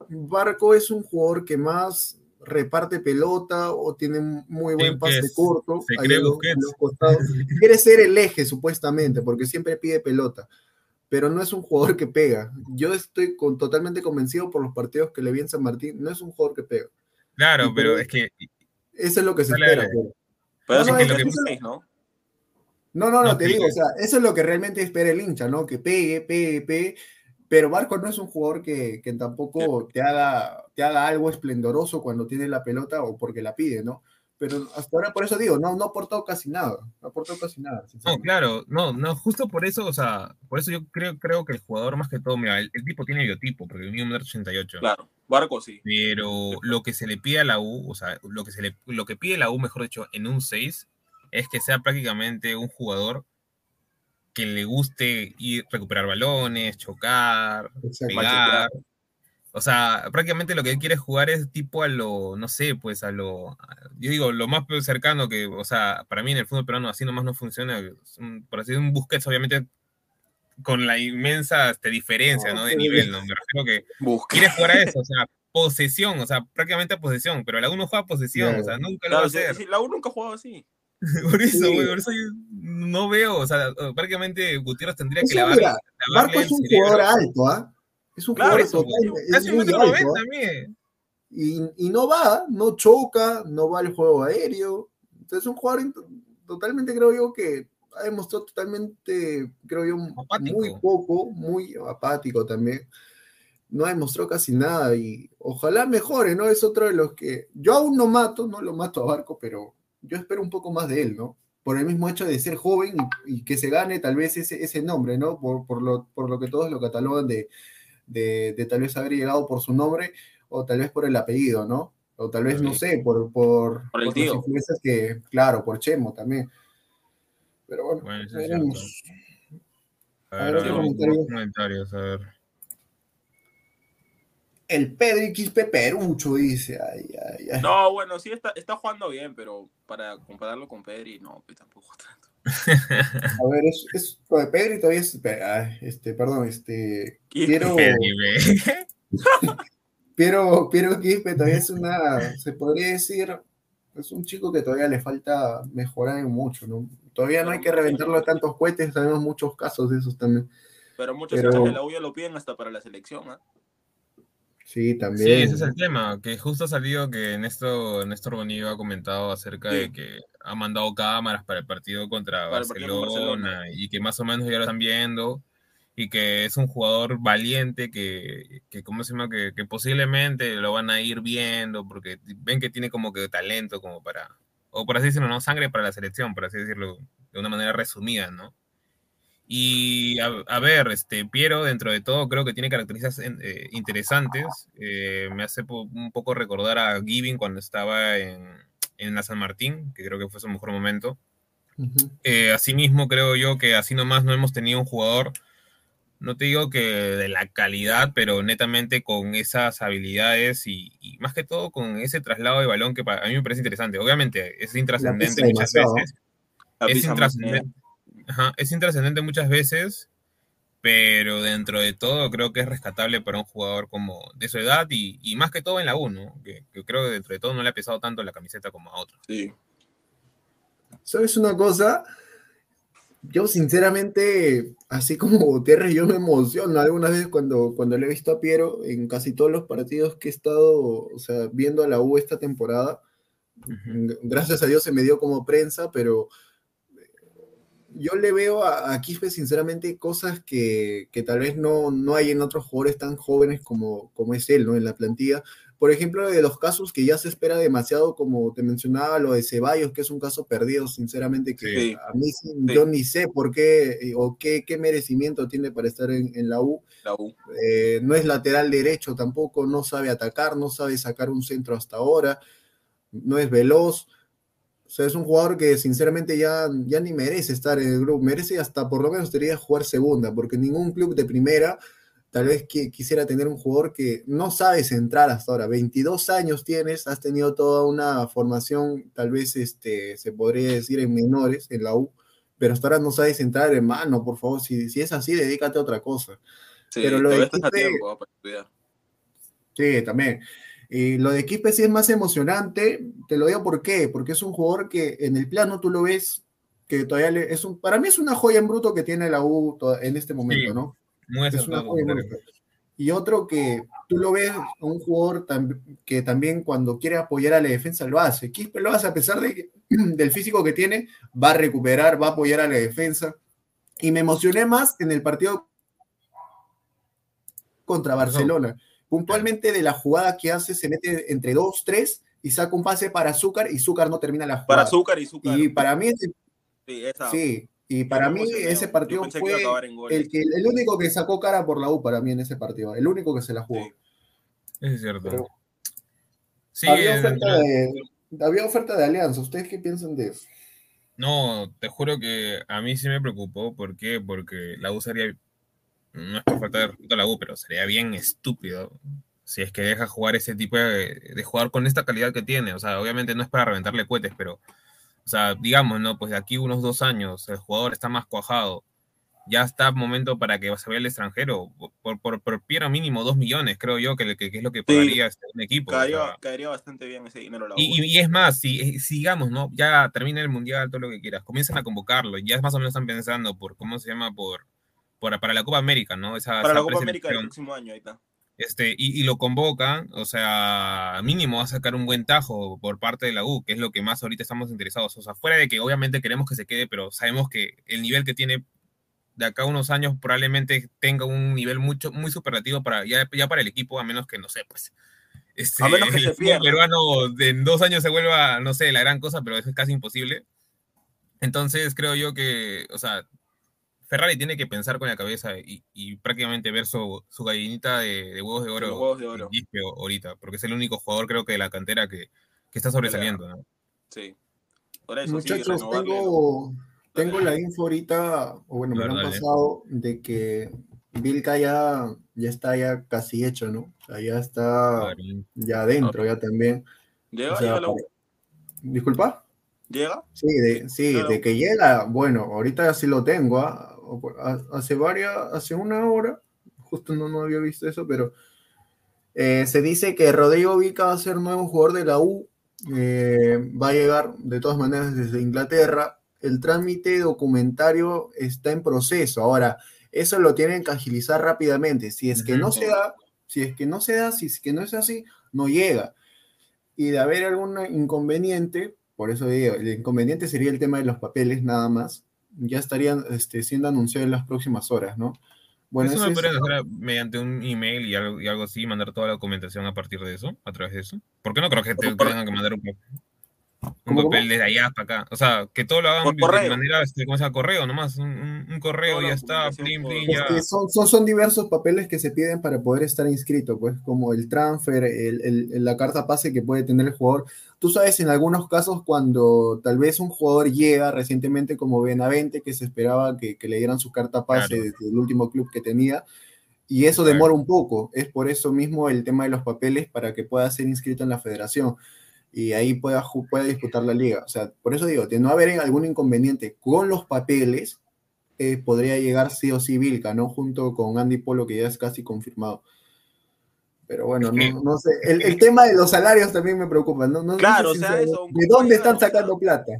Barco es un jugador que más reparte pelota o tiene un muy buen pase que es- corto. se cree en los- Busquets. en los costados. Quiere ser el eje, supuestamente, porque siempre pide pelota, pero no es un jugador que pega. Yo estoy con, totalmente convencido por los partidos que le vi en San Martín, no es un jugador que pega. Claro, Y pero es que Eso es lo que se espera. pero- Pero No, es es que que lo eso- seis, ¿no? No, no, no, No, te digo, o sea, eso es lo que realmente espera el hincha, ¿no? Que pegue, pegue, pegue. Pero Barco no es un jugador que, que tampoco te haga, te haga algo esplendoroso cuando tiene la pelota o porque la pide, ¿no? Pero hasta ahora, por eso digo, no, no ha aportado casi nada. No ha aportado casi nada. No, claro, no, no, justo por eso, o sea, por eso yo creo, creo que el jugador más que todo, mira, el, el tipo tiene biotipo, porque el mío es 88. Claro. Barco sí. Pero lo que se le pide a la U, o sea, lo que se le, lo que pide la U, mejor dicho, en un 6, es que sea prácticamente un jugador que le guste ir recuperar balones, chocar, pegar. O sea, prácticamente lo que él quiere jugar es tipo a lo, no sé, pues a lo, yo digo, lo más cercano que, o sea, para mí en el fútbol peruano así nomás no funciona, por así decirlo, un Busquets, obviamente con la inmensa este, diferencia, ¿no? De nivel, ¿no? Me refiero que Busca. quiere jugar a eso, o sea, posesión, o sea, prácticamente a posesión, pero la uno juega a posesión, o sea, nunca lo va a Claro, sí, hacer. sí, la U nunca ha jugado así. Por eso, Sí. güey, por eso yo no veo, o sea, prácticamente Gutiérrez tendría que Eso, Barco el es un jugador alto, ¿ah? Es un Claro, jugador total, es un metro alto, también. y, y no va, no choca, no va al juego aéreo. Entonces es un jugador totalmente, creo yo, que ha demostrado totalmente, creo yo, Apático. muy poco, muy apático también. No ha demostrado casi nada y ojalá mejore, ¿no? Es otro de los que yo aún no mato, no lo mato a Barco, pero yo espero un poco más de él, ¿no? Por el mismo hecho de ser joven y, y que se gane tal vez ese, ese nombre, ¿no? Por, por, lo, por lo que todos lo catalogan de, de, de tal vez haber llegado por su nombre o tal vez por el apellido, ¿no? O tal vez, no sé, por, por, Por el las tío. influencias que, claro, por Chemo también. Pero bueno, Bueno, eso es veremos. A A ver, a ver, comentarios, a ver. El Pedri Quispe Perucho dice, ay, ay, ay. No, bueno, sí está, está jugando bien, pero para compararlo con Pedri, no, pues tampoco tanto. A ver, es, es lo de Pedri todavía es, este, perdón, este, Quispe. Piero. Piero, Quispe todavía es una, se podría decir, es un chico que todavía le falta mejorar en mucho, ¿no? Todavía no hay que reventarlo a tantos cohetes, sabemos muchos casos de esos también. Pero muchos Pero- de la U ya lo piden hasta para la selección, ¿ah? Sí, también. Sí, ese es el tema, que justo ha salido que Néstor, Néstor Bonillo ha comentado acerca de que ha mandado cámaras para el partido contra Para el partido con Barcelona, Barcelona. y que más o menos ya lo están viendo y que es un jugador valiente que, que ¿cómo se llama? Que, que posiblemente lo van a ir viendo porque ven que tiene como que talento como para, o por así decirlo, ¿no? Sangre para la selección, por así decirlo, de una manera resumida, ¿no? Y a, a ver, este Piero, dentro de todo, creo que tiene características eh, interesantes. Eh, me hace po- un poco recordar a Giving cuando estaba en, en la San Martín, que creo que fue su mejor momento. Eh, asimismo, creo yo que así nomás no hemos tenido un jugador, no te digo que de la calidad, pero netamente con esas habilidades y, y más que todo con ese traslado de balón que para, a mí me parece interesante. Obviamente es intrascendente muchas veces. La Es intrascendente, ajá, es intrascendente muchas veces, pero dentro de todo creo que es rescatable para un jugador como de su edad y, y más que todo en la U, ¿no? Que, que creo que dentro de todo no le ha pesado tanto la camiseta como a otros. Sí. ¿Sabes una cosa? Yo sinceramente, así como Gutiérrez, yo me emociono algunas veces cuando, cuando le he visto a Piero en casi todos los partidos que he estado, o sea, viendo a la U esta temporada. Gracias a Dios se me dio como prensa, pero yo le veo a, a Quispe sinceramente cosas que, que tal vez no, no hay en otros jugadores tan jóvenes como, como es él, ¿no? En la plantilla. Por ejemplo, de los casos que ya se espera demasiado, como te mencionaba, lo de Ceballos, que es un caso perdido, sinceramente, que Sí. a mí sí, yo ni sé por qué eh, o qué, qué merecimiento tiene para estar en, en la U. La U. Eh, no es lateral derecho tampoco, no sabe atacar, no sabe sacar un centro hasta ahora, no es veloz. O sea, es un jugador que sinceramente ya, ya ni merece estar en el grupo, merece hasta por lo menos debería jugar segunda, porque ningún club de primera tal vez qui- quisiera tener un jugador que no sabe centrar hasta ahora. 22 años tienes, has tenido toda una formación, tal vez este, se podría decir en menores, en la U, pero hasta ahora no sabes centrar, hermano, por favor, si, si es así, dedícate a otra cosa. Sí, pero lo de a tiempo para estudiar. Sí, también. Y lo de Quispe sí es más emocionante. Te lo digo por qué. Porque es un jugador que en el plano tú lo ves que todavía le- es un, para mí es una joya en bruto que tiene la U to- en este momento, Sí, ¿no? Es una joya en bruto. Y otro que tú lo ves, un jugador tam- que también cuando quiere apoyar a la defensa lo hace. Quispe lo hace a pesar de que- del físico que tiene, va a recuperar, va a apoyar a la defensa. Y me emocioné más en el partido contra Barcelona. Puntualmente de la jugada que hace, se mete entre dos, tres y saca un pase para Azúcar y Azúcar no termina la jugada. Para Azúcar y Azúcar. Y para mí, ese- Sí, esa- sí, y para mí ese partido que fue el, que, el único que sacó cara por la U para mí en ese partido, el único que se la jugó. Eso es cierto. Pero- Sí, había, oferta de, había oferta de alianza. ¿Ustedes qué piensan de eso? No, te juro que a mí sí me preocupó. ¿Por qué? Porque la U sería, no es por falta de respeto a la U, pero sería bien estúpido si es que deja jugar ese tipo de, de jugador con esta calidad que tiene. O sea, obviamente no es para reventarle cohetes, pero, o sea, digamos, ¿no? Pues de aquí unos dos años el jugador está más cuajado. Ya está momento para que se vaya al extranjero. Por, por, por Piero mínimo dos millones, creo yo, que, que, que es lo que pagaría este, un equipo. o Caería, sea. caería bastante bien ese dinero la U. Y, y- y es más, si, eh, si digamos, ¿no? Ya termina el mundial, todo lo que quieras, comienzan a convocarlo, ya más o menos están pensando por, ¿cómo se llama? Por, por para la Copa América, ¿no? Esa, Para esa la Copa América del próximo año, ahí está. Este, y, y lo convocan, o sea, mínimo va a sacar un buen tajo por parte de la U, que es lo que más ahorita estamos interesados. O sea, fuera de que obviamente queremos que se quede, pero sabemos que el nivel que tiene de acá a unos años probablemente tenga un nivel mucho, muy superlativo para, ya, ya para el equipo, a menos que, no sé, pues. Este, A menos que el se peruano de en dos años se vuelva, no sé, la gran cosa, pero eso es casi imposible. Entonces creo yo que, o sea, Ferrari tiene que pensar con la cabeza y, y prácticamente ver su, su gallinita de, de huevos de oro, huevos de ahorita, porque es el único jugador creo que de la cantera que, que está sobresaliendo. ¿no? Sí. Por eso Muchachos, sí, tengo, tengo la info ahorita, o bueno, me lo han Dale. pasado, de que Vilca ya, ya está ya casi hecho, ¿no? O sea, ya está ya adentro, ya también. ¿Llega? O sea, ¿Llega la ¿Disculpa? ¿Llega? Sí, de, sí, Claro. de que llega, bueno, ahorita sí lo tengo, ¿ah? Hace varias, hace una hora, justo no, no había visto eso, pero eh, se dice que Rodrigo Vica va a ser nuevo jugador de la U, eh, va a llegar de todas maneras desde Inglaterra, el trámite documentario está en proceso, ahora, eso lo tienen que agilizar rápidamente, si es que no se da, Si es que no se da, si es que no es así, no llega. Y de haber algún inconveniente, por eso digo, el inconveniente sería el tema de los papeles nada más, ya estarían este, siendo anunciados en las próximas horas, ¿no? Bueno, eso me pueden hacer mediante un email y algo, y algo así, mandar toda la documentación a partir de eso, a través de eso. ¿Por qué no creo que te tengan que mandar un, un papel desde allá hasta acá. O sea, que todo lo hagan de manera, este, ¿cómo se? Correo nomás, un, un, correo y ya está, plim, plim, ya. Son, son, son, diversos papeles que se piden para poder estar inscrito, pues, como el transfer, el, el, la carta pase que puede tener el jugador. Tú sabes, en algunos casos, cuando tal vez un jugador llega recientemente como Benavente, que se esperaba que, que le dieran su carta pase desde el último club que tenía, y eso demora un poco. Es por eso mismo el tema de los papeles para que pueda ser inscrito en la federación y ahí pueda, pueda disputar la liga. O sea, por eso digo, de no haber algún inconveniente con los papeles, eh, podría llegar sí o sí Vilca, ¿no? Junto con Andy Polo, que ya es casi confirmado. Pero bueno, no, no sé. El, el, tema de los salarios también me preocupa. No, no claro, o sea, eso, ¿De dónde están sacando plata?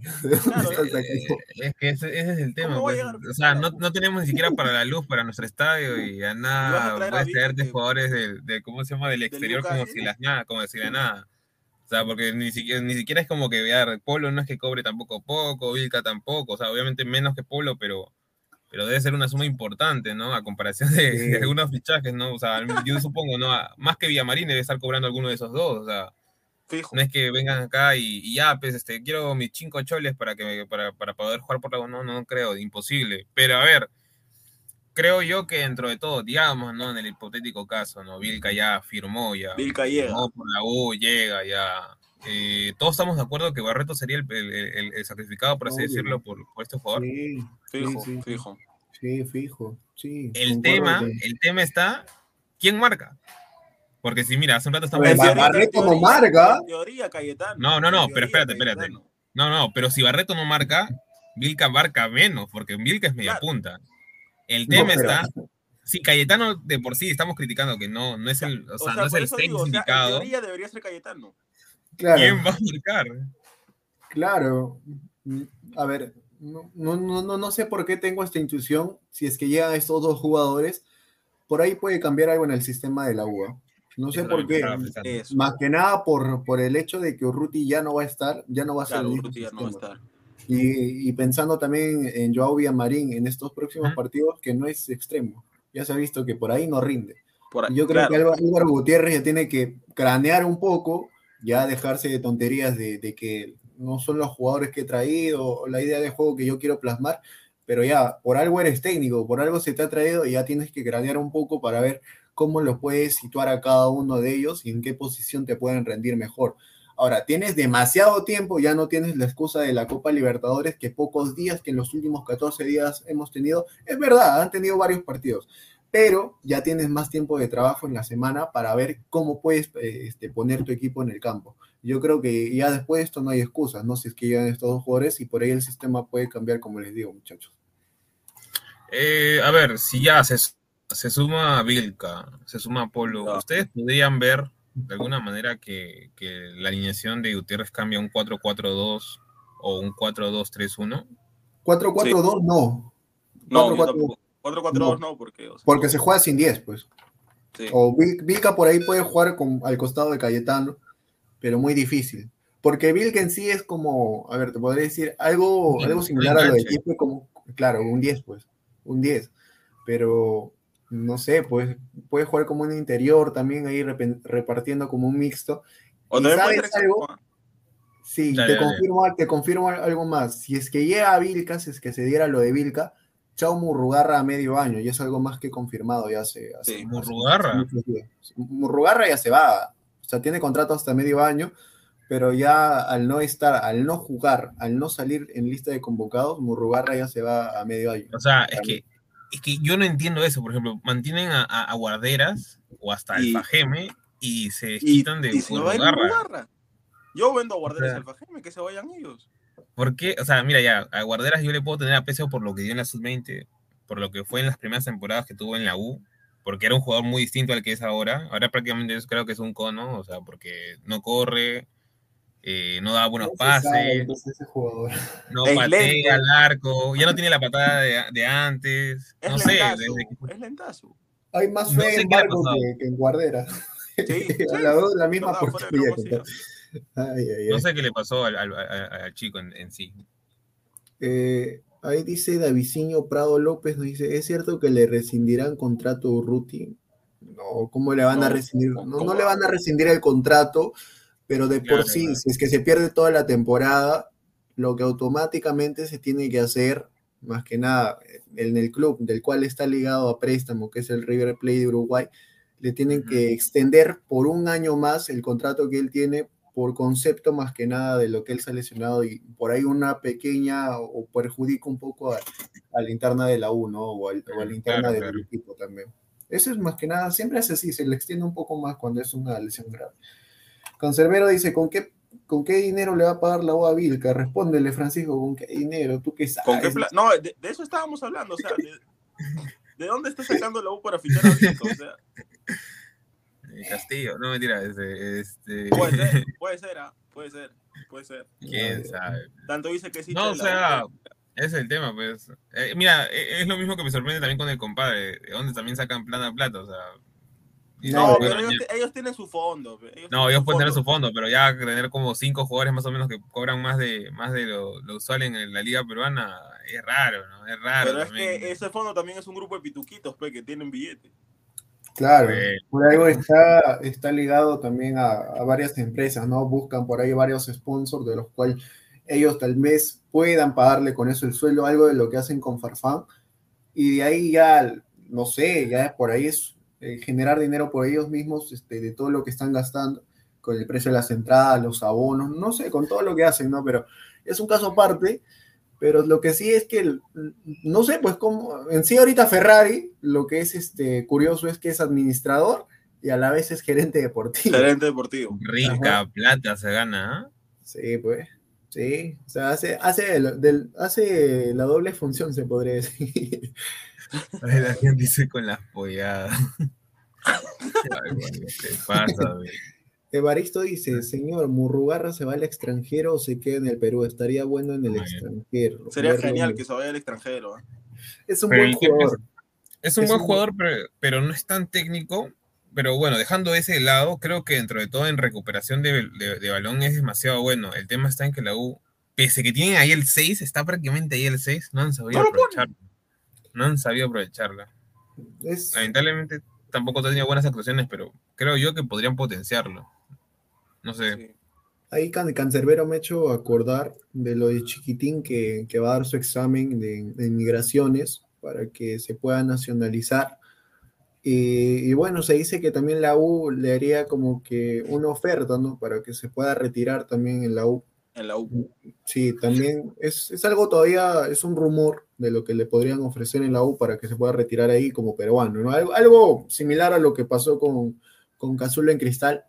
Claro, es que ese, ese, es el tema. Pues. O sea, no, no, tenemos ni siquiera para la luz, para nuestro estadio y a nada. Puedes traerte jugadores de, de, ¿cómo se llama? Del exterior como si las nada, como si la nada. O sea, porque ni siquiera, ni siquiera es como que vear, Polo no es que cobre tampoco poco, Vilca tampoco, o sea, obviamente menos que Polo, pero, pero debe ser una suma importante, ¿no? A comparación de, algunos fichajes, ¿no? O sea, yo supongo, ¿no? Más que Villamarín debe estar cobrando alguno de esos dos, o sea. Fijo. No es que vengan acá y, ya, pues, este, quiero mis cinco choles para, que, para, para poder jugar por la... No, no, no creo, imposible. Pero a ver, creo yo que dentro de todo, digamos, ¿no? En el hipotético caso, ¿no? Vilca ya firmó, ya. Vilca llega. por la U, llega, ya. Eh, todos estamos de acuerdo que Barreto sería el, el, el, sacrificado, por así decirlo, por, por, este jugador. Sí, fijo, sí, fijo. Sí, fijo, sí. El tema, el tema está, ¿quién marca? Porque si mira, hace un rato estamos diciendo... Barreto no marca. Teoría, Cayetano. No, no, no, pero espérate, espérate. No, no, pero si Barreto no marca, Vilca marca menos, porque Vilca es media punta. El tema está. Sí, Cayetano de por sí estamos criticando que no, no es el, o sea, no es el digo, indicado. O sea, en debería ser Cayetano. Claro. ¿Quién va a marcar? Claro. A ver, no, no, no, no sé por qué tengo esta intuición. Si es que llegan estos dos jugadores, por ahí puede cambiar algo en el sistema de la UA. No sé por qué. Más que nada por, por el hecho de que Urruti ya no va a estar, ya no va a ser claro, Urruti ya no va a estar. Y, pensando también en Joao Villamarín en estos próximos partidos, que no es extremo. Ya se ha visto que por ahí no rinde. Yo creo que Álvaro Gutiérrez ya tiene que cranear un poco, ya dejarse de tonterías de, de, que no son los jugadores que he traído, o la idea de juego que yo quiero plasmar, pero ya, por algo eres técnico, por algo se te ha traído y ya tienes que cranear un poco para ver cómo lo puedes situar a cada uno de ellos y en qué posición te pueden rendir mejor. Ahora, tienes demasiado tiempo, ya no tienes la excusa de la Copa Libertadores, que pocos días, que en los últimos 14 días hemos tenido, es verdad, han tenido varios partidos, pero ya tienes más tiempo de trabajo en la semana para ver cómo puedes este, poner tu equipo en el campo. Yo creo que ya después de esto no hay excusas, ¿no? Si es que llegan estos dos jugadores y por ahí el sistema puede cambiar, como les digo, muchachos. Eh, a ver, si ya se, se suma Vilca, se suma Polo, ¿ustedes podrían ver de alguna manera que, que la alineación de Gutiérrez cambia un 4-4-2 o un 4-2-3-1? 4-4-2 no. No, 4-4-2 no, porque... porque se juega sin 10, pues. Sí. O Vilca por ahí puede jugar con, al costado de Cayetano, pero muy difícil. Porque Vilca en sí es como, a ver, te podría decir algo, algo similar a lo de Quispe, como, claro, un 10, pues, un 10. Pero no sé, pues puede jugar como un interior también ahí repartiendo como un mixto. ¿O sabes algo? Sí, te, confirmo, te confirmo algo más. Si es que llega a Vilca, si es que se diera lo de Vilca, Chao Murrugarra a medio año, y es algo más que confirmado ya hace. hace sí, Murrugarra. Murrugarra ya se va, o sea, tiene contrato hasta medio año, pero ya al no estar, al no jugar, al no salir en lista de convocados, Murrugarra ya se va a medio año. O sea, es que es que yo no entiendo eso, por ejemplo, mantienen a, a, guarderas o hasta el Fajeme y se quitan de y se garra. Yo vendo a guarderas al Fajeme, que se vayan ellos. ¿Por qué? O sea, mira ya, a guarderas yo le puedo tener aprecio por lo que dio en la sub-20, por lo que fue en las primeras temporadas que tuvo en la U, porque era un jugador muy distinto al que es ahora. Ahora prácticamente creo que es un cono, o sea, porque no corre, eh, no da buenos pases, no patea al arco, ya no tiene la patada de, de antes, es no lentazo, sé. Es lentazo. Hay más No fe sé en pasado. que, que en Guardera. Sí, A la, la misma porquería. Ay, ay, No ay. sé qué le pasó al, al- al- al chico en, en sí. Eh, ahí dice Daviciño Prado López, nos dice, ¿es cierto que le rescindirán contrato a Urruti? No, ¿cómo le van a No, rescindir? No, no le van a rescindir el contrato, pero de Claro, por sí, claro. si es que se pierde toda la temporada, lo que automáticamente se tiene que hacer, más que nada, en el club del cual está ligado a préstamo, que es el River Plate de Uruguay, le tienen que extender por un año más el contrato que él tiene por concepto más que nada de lo que él se ha lesionado y por ahí una pequeña o perjudica un poco a, a la interna de la U, ¿no? O, al- o a la interna Claro, del claro. equipo también. Eso es más que nada, siempre es así, se le extiende un poco más cuando es una lesión grave. Conservero dice, ¿con qué, ¿con qué dinero le va a pagar la U a Vilca? Respóndele, Francisco, ¿con qué dinero? ¿Tú qué sabes? ¿Con qué pla- No, de, de eso estábamos hablando, o sea, de, ¿de dónde está sacando la U para fichar a Vico? O sea, Castillo, no mentira, este, este puede ser, puede ser, ah, puede ser, puede ser. quién sabe. Tanto dice que sí. No, o sea, ese es el tema, pues. Eh, mira, e- es lo mismo que me sorprende también con el compadre, de donde también sacan plata plata, o sea. No, pero ellos, tienen su fondo. ellos no, ellos pueden tener su fondo, pero ya tener como cinco jugadores más o menos que cobran más de más de lo, lo usual en la liga peruana es raro, ¿no? Es raro. Pero es que ese fondo también es un grupo de pituquitos, pe, que tienen billete. Claro, por algo está, está ligado también a, a varias empresas, ¿no? Buscan por ahí varios sponsors de los cuales ellos tal vez puedan pagarle con eso el sueldo, algo de lo que hacen con Farfán, y de ahí ya, no sé, ya por ahí es eh, generar dinero por ellos mismos, este, de todo lo que están gastando, con el precio de las entradas, los abonos, no sé, con todo lo que hacen, ¿no? Pero es un caso aparte, pero lo que sí es que, no sé, pues como, en sí ahorita Ferrari, lo que es este, curioso es que es administrador y a la vez es gerente deportivo. Gerente deportivo. Rica plata se gana, ¿ah? Sí, pues. Sí, o sea, hace, hace, el- del- hace la doble función, se podría decir. Ay, La gente dice con las polladas. Ay, bueno, ¿Qué pasa, güey? Evaristo dice, señor, ¿Murrugarra se va al extranjero o se queda en el Perú? Estaría bueno en el extranjero. Sería Verlo genial en- que se vaya al extranjero. ¿ah? Es un Pero buen jugador. Es un Es buen un- jugador, pero, pero no es tan técnico. Pero bueno, dejando ese lado, creo que dentro de todo en recuperación de, de- de balón es demasiado bueno. El tema está en que la U, pese que tienen ahí el 6, está prácticamente ahí el 6, no han sabido aprovecharlo. No han sabido aprovecharla. Es, Lamentablemente tampoco ha tenido buenas actuaciones, pero creo yo que podrían potenciarlo. No sé. Sí. Ahí Can- Cancerbero me ha hecho acordar de lo de Chiquitín que, que va a dar su examen de, de inmigraciones para que se pueda nacionalizar. Y, y bueno, se dice que también la U le haría como que una oferta, ¿no? Para que se pueda retirar también en la U. En la U. Sí, también es, es algo todavía, es un rumor de lo que le podrían ofrecer en la U para que se pueda retirar ahí como peruano, ¿no? Algo, algo similar a lo que pasó con, con Cazulo en Cristal,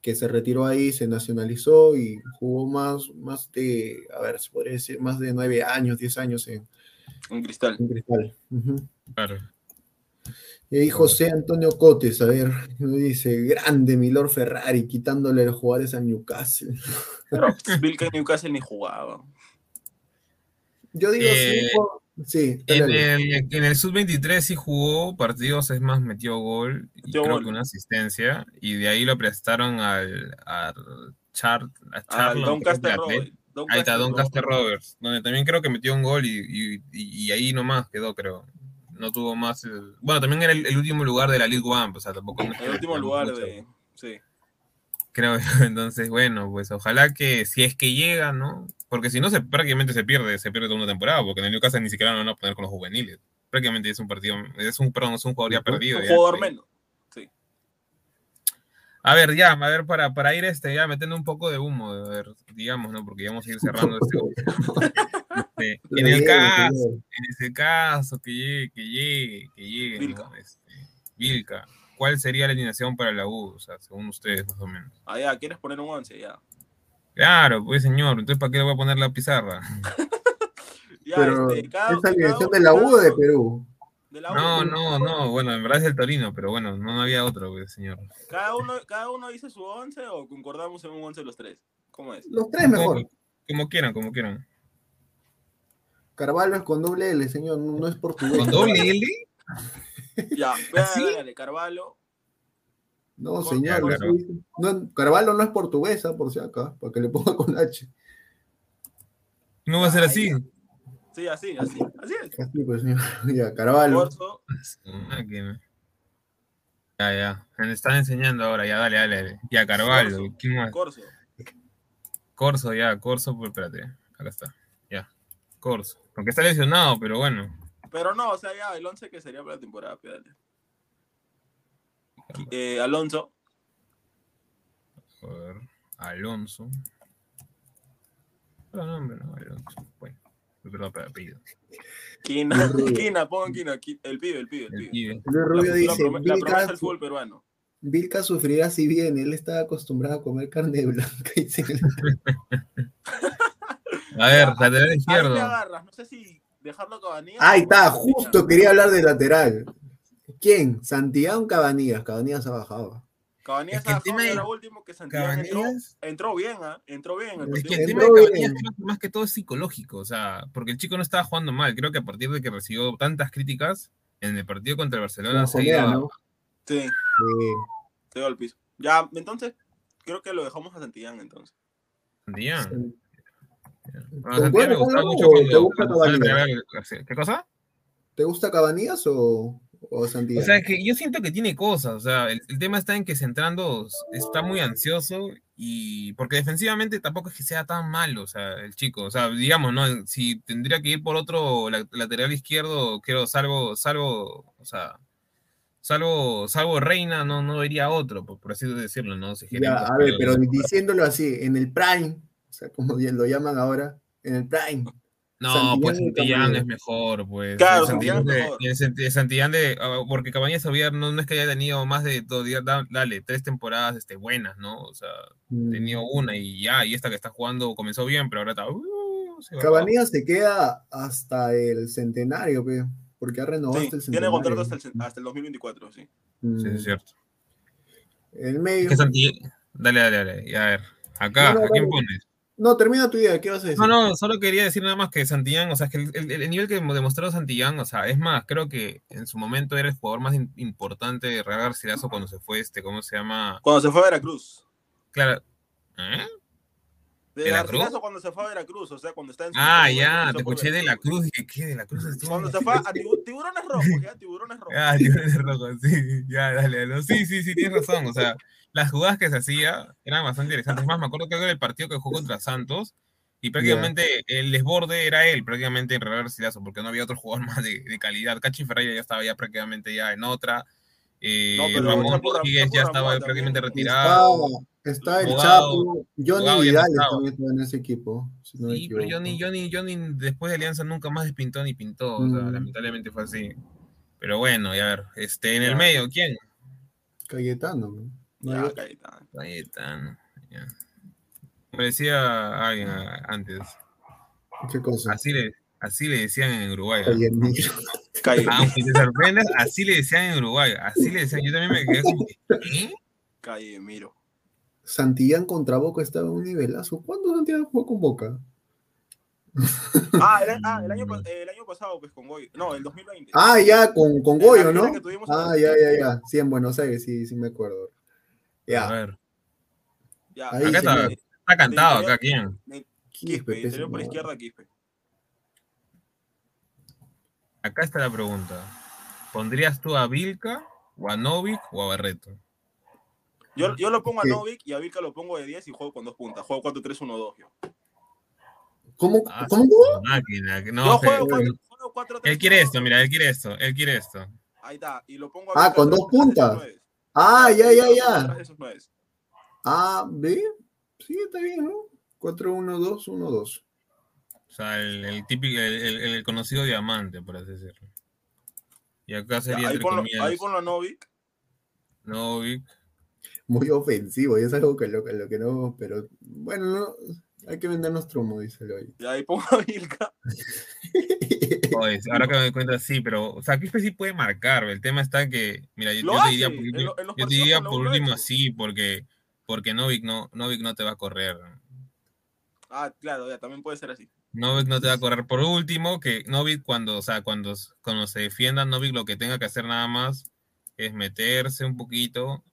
que se retiró ahí, se nacionalizó y jugó más, más de, a ver, se podría decir, más de nueve años, diez años en, Un cristal. en Cristal. Claro. Y ahí José Antonio Cotes, a ver, dice, grande Milor Ferrari, quitándole los jugadores al Newcastle. Pero Vilca Newcastle ni jugaba. Yo digo, sí, Eh, sí, En el, en el sub-23 sí jugó partidos, es más, metió gol y Metió creo gol. que una asistencia. Y de ahí lo prestaron al, al Char, a Al Charlton, Don. Ahí está Don Caster Roberts, donde también creo que metió un gol y, y- y- y ahí nomás quedó, creo. No tuvo más. Bueno, también era el, el último lugar de la League One, pues, o sea, tampoco. El que último lugar mucho, de. Sí. Creo yo. Entonces, bueno, pues ojalá que si es que llega, ¿no? Porque si no, se, prácticamente se pierde, se pierde toda una temporada, porque en el Newcastle ni siquiera lo van a poner con los juveniles. Prácticamente es un partido, es un, perdón, es un jugador ya perdido. Un ya. jugador menos. Sí. A ver, ya, a ver, para, para ir este, ya metiendo un poco de humo, a ver, digamos, ¿no? Porque ya vamos a ir cerrando este. este, en el caso, en ese caso que llegue, que llegue, que llegue, Vilca. ¿no? Este, Vilca, ¿cuál sería la alineación para la U? O sea, según ustedes, más o menos. Ah, ya, ¿quieres poner un 11? Ya. Claro, pues señor, entonces ¿para qué le voy a poner la pizarra? Ya, Pero, este, cada- ¿esa alineación de la U de Perú? de la U, No, no, no, bueno, en verdad es el Torino, pero bueno, no había otro, pues, señor. Cada uno, cada uno dice su 11 o concordamos en un 11 los tres. ¿Cómo es? Los tres mejor. Como, como quieran, como quieran. Carvalho es con doble L, señor, no, no es portugués. ¿Con doble L? Ya, dale, dale, Carvalho. No, señor. Claro. no, Carvalho no es portuguesa, por si acá, para que le ponga con H. No va a ser así. Sí, así, así, así es. Así, pues, señor. Ya, Carvalho. Corso, Máquina. Ya, ya. Me están enseñando ahora, ya, dale, dale. dale. Ya, Carvalho. Corso. ¿Quién más? Corso. Corso, ya, Corso, pues espérate. Acá está. Corso. Aunque está lesionado, pero bueno. Pero no, o sea, ya el 11 que sería para la temporada, pídale. Eh, Alonso, A ver. Alonso. No, nombre, no, Alonso. Bueno. Perdón, pero apellido. Quina. Quina, pongan Quina, Qui- el pibe, el pibe, el El pibe. Luis Rubio La, dice, la, la promesa del fútbol peruano. Vilca sufrirá si bien, él está acostumbrado a comer carne blanca. Dice. A ver, Ya, lateral Ahí izquierdo. agarras, no sé si dejarlo a Cabanillas. Ahí está, o justo quería hablar de lateral. ¿Quién? Santiago o Cabanillas. Cabanillas ha bajado. Cabanillas Es que era último que Santiago entró, Cabanillas- entró bien, ¿ah? Entró bien. El Es que el tema de bien. Cabanillas creo que más que todo es psicológico, o sea, porque el chico no estaba jugando mal. Creo que a partir de que recibió tantas críticas en el partido contra el Barcelona se ha ido Jolea, a- ¿no? Sí, Eh, se dio al piso. Ya, entonces, creo que lo dejamos a Santillán, entonces. Santillán. ¿Con Bueno, me gustaba mucho o cuando. ¿Qué cosa? ¿Te gusta Cabanillas o, o O Santillán? sea, que yo siento que tiene cosas, o sea, el, el tema está en que centrando está muy ansioso y porque defensivamente tampoco es que sea tan malo, o sea, el chico, o sea, digamos, ¿no? Si tendría que ir por otro la- lateral izquierdo, creo, salvo, salvo, o sea, salvo, salvo Reina, no, no iría a otro, por, por así decirlo, ¿no? Si Ya, queremos, a ver, pero diciéndolo así, en el prime, o sea, como bien lo llaman ahora, en el prime. No, Santillán pues Santillán es mejor, pues. Claro, Santillán es de, mejor. Santillán de, ah, porque Cabañas todavía no, no es que haya tenido más de, dos días, da- dale, tres temporadas este, buenas, ¿no? O sea, Mm. tenido una y ya, y esta que está jugando comenzó bien, pero ahora está... uh, se Cabanillas se queda hasta el centenario, pe, porque ha renovado Sí, hasta el tiene centenario. contrato hasta el, hasta el 2024, sí. Mm. Sí, es cierto. El Es medio. que Santillán- Dale, dale, dale. Y a ver, acá, No, no, ¿a quién dale. pones? No, termina tu idea, ¿qué vas a decir? No, no, solo quería decir nada más que Santillán, o sea, que el, el- el nivel que demostró Santillán, o sea, es más, creo que en su momento era el jugador más im- importante de Real Garcilaso cuando se fue este, ¿cómo se llama? Cuando se fue a Veracruz. Claro. ¿Eh? De ¿De la Cruz? cuando se fue a Veracruz, o sea, cuando está en Ah, ya, te escuché de la. Cruz, dije, ¿qué? De la Cruz estuvo. Cuando se fue a tibu- Tiburones Rojos, ya, Tiburones Rojos. Ah, tiburones rojos, sí, ya, dale, dale. Sí, sí, sí, tienes razón. O sea, las jugadas que se hacía eran bastante interesantes. Es más, me acuerdo que era el partido que jugó contra Santos y prácticamente el desborde era él, prácticamente en Garcilaso, porque no había otro jugador más de, de calidad. Cachi Ferreira ya estaba ya prácticamente ya en otra. Eh, No, pero Ramón Rodríguez ya Ramón estaba también. prácticamente Está, retirado. está el Bogado- Chapo, Johnny Vidal estaba. también estaba en ese equipo. si no Sí, pero. Johnny, Johnny, Johnny después de Alianza nunca más despintó ni pintó. O sea, Mm. lamentablemente fue así. Pero bueno, y a ver, este, en el Ya. medio, ¿quién? Cayetano, ¿no? Ya, otro. Caetano. Cayetano. ya. Me decía alguien ah, antes. ¿Qué cosa? Así le, así le decían en Uruguay. Calle, Aunque te sorprendas, así le decían en Uruguay. Así le decían. Yo también me quedé como que, ¿qué? Calle Miro. Santillán contra Boca estaba en un nivelazo. ¿Cuándo Santillán jugó con Boca? Ah, el, ah, el año, pa- el año pasado, pues, con Goy. No, el 2020. Ah, ya, con, con Goyo, ¿no? Ah, ya, ya, ya. Sí, en Buenos Aires, sí, sí me acuerdo. A Ya. ver, Ya, Ahí acá está, está cantado, acá, ¿quién? Quispe, Quispe, por izquierda, Quispe. Acá está la pregunta. ¿Pondrías tú a Vilca, o a Novik, o a Barreto? Yo, yo lo pongo a Sí. Novik y a Vilca lo pongo de 10 y juego con dos puntas. Juego 4-3-1-2. Yo, ¿Cómo? Ah, ¿Cómo? máquina, no, yo juego, cuatro- juego 4-3-1-2. Él quiere esto, mira, él quiere esto, él quiere esto. Ahí está. Y lo pongo a Ah, con dos puntas. Ah, ya, ya, ya. Ah, ¿ve? Sí, está bien, ¿no? 4-1-2-1-2. O sea, el, el típico, el, el- el conocido diamante, por así decirlo. Y acá Ya, sería ahí, entre ponlo, ahí ponlo a Novik. Novik. Muy ofensivo, y es algo que lo, que lo que no, pero bueno, no, hay que vendernos trumo, dice hoy. Y ahí pongo a Vilca. Oye, ahora que me doy cuenta, sí, pero, o sea, Quispe sí puede marcar. El tema está que, mira, yo, te diría por en último, lo- en los yo te diría por último así, porque, porque Novik no, Novik no te va a correr. Ah, claro, ya, también puede ser así. Novik no te va a correr. Por último, que Novik cuando, o sea, cuando, cuando se defienda, Novik lo que tenga que hacer nada más es meterse un poquito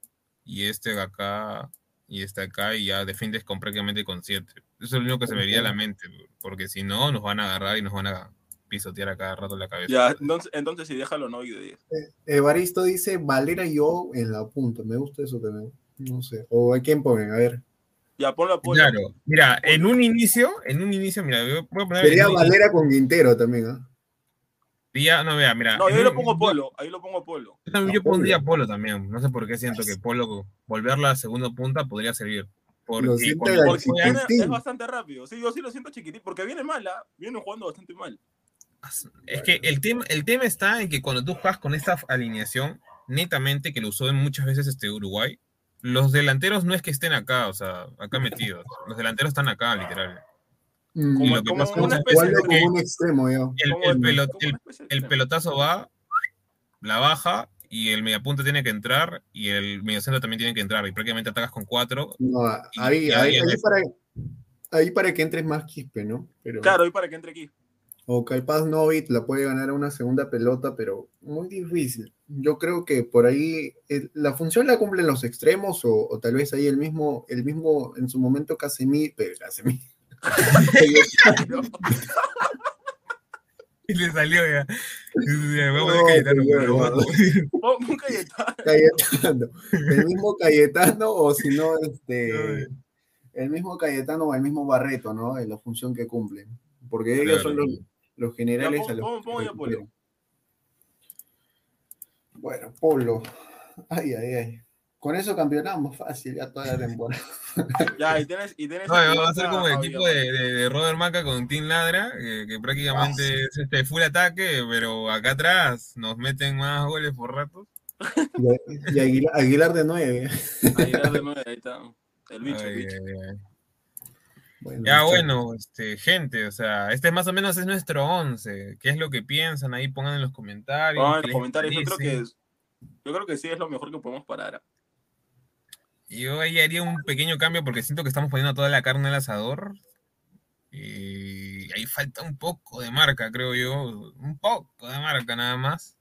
y este de acá y este acá y ya defiendes con prácticamente con siete. Eso es lo único que se me vería a la mente, porque si no, nos van a agarrar y nos van a pisotear a cada rato la cabeza. Ya, entonces, entonces sí, déjalo Novik de 10. Evaristo dice Valera y yo en la punta. Me gusta eso también. No sé. ¿O a quién ponen? A ver. Ya, ponlo a Polo. Claro, mira, en un inicio, en un inicio, mira, yo voy a poner. Sería Valera con Quintero también, ¿ah? Día, no, vea, mira. No, yo lo pongo Polo, ahí lo pongo Polo. Yo, también, yo pondría Polo también. No sé por qué siento que Polo, volverla a segunda punta podría servir. Porque la Porque Guyana es bastante rápido. Sí, yo sí lo siento chiquitín, porque viene mal, ¿ah? viene jugando bastante mal. Es que el tema, el tema está en que cuando tú juegas con esta alineación, netamente, que lo usó en muchas veces este Uruguay, los delanteros no es que estén acá, o sea, acá metidos. Los delanteros están acá, literal. Mm, Y lo que como pasa una muchas especie veces Jugando es que como un extremo, yo. el, como pelot- como pelotazo va, la baja, y el mediapunta tiene que entrar, y el mediocentro también tiene que entrar, y prácticamente atacas con cuatro. No, Y- ahí, y ahí, ahí- ahí para, ahí para que entres más quispe, ¿no? Pero, Claro, y para que entre aquí. O capaz Novit la puede ganar a una segunda pelota, pero muy difícil. Yo creo que por ahí eh, la función la cumplen los extremos o, o tal vez ahí el mismo, el mismo en su momento Casemí, pero Casemí. Y le salió ya. Vamos No, a Cayetano, pero vamos. Un Cayetano. Cayetano. El mismo Cayetano o si no, este, el mismo Cayetano o el mismo Barreto, ¿no? En la función que cumplen. Porque ellos son Claro. los, los generales Ya, pon- a los pon- que pon ya. Bueno, Polo. Ay, ay, ay. Con eso campeonamos fácil ya toda la temporada. Ya, y tienes, y tienes No, a va a ser como el a equipo de, de- de Robert Maca con Team Ladra, que, que prácticamente es este full ataque, pero acá atrás nos meten más goles por ratos. Y, y Aguilar, Aguilar de nueve. Aguilar de nueve, ahí está. El bicho, el Ay, bicho. ay, ay. Bueno, Ya bueno, este, gente, o sea, este más o menos es nuestro 11. ¿Qué es lo que piensan? Ahí pongan en los comentarios. Vamos a ver ¿qué los comentarios. Yo creo que es- yo creo que sí es lo mejor que podemos parar. Yo ahí haría un pequeño cambio porque siento que estamos poniendo toda la carne al asador. Y ahí falta un poco de marca, creo yo. Un poco de marca nada más.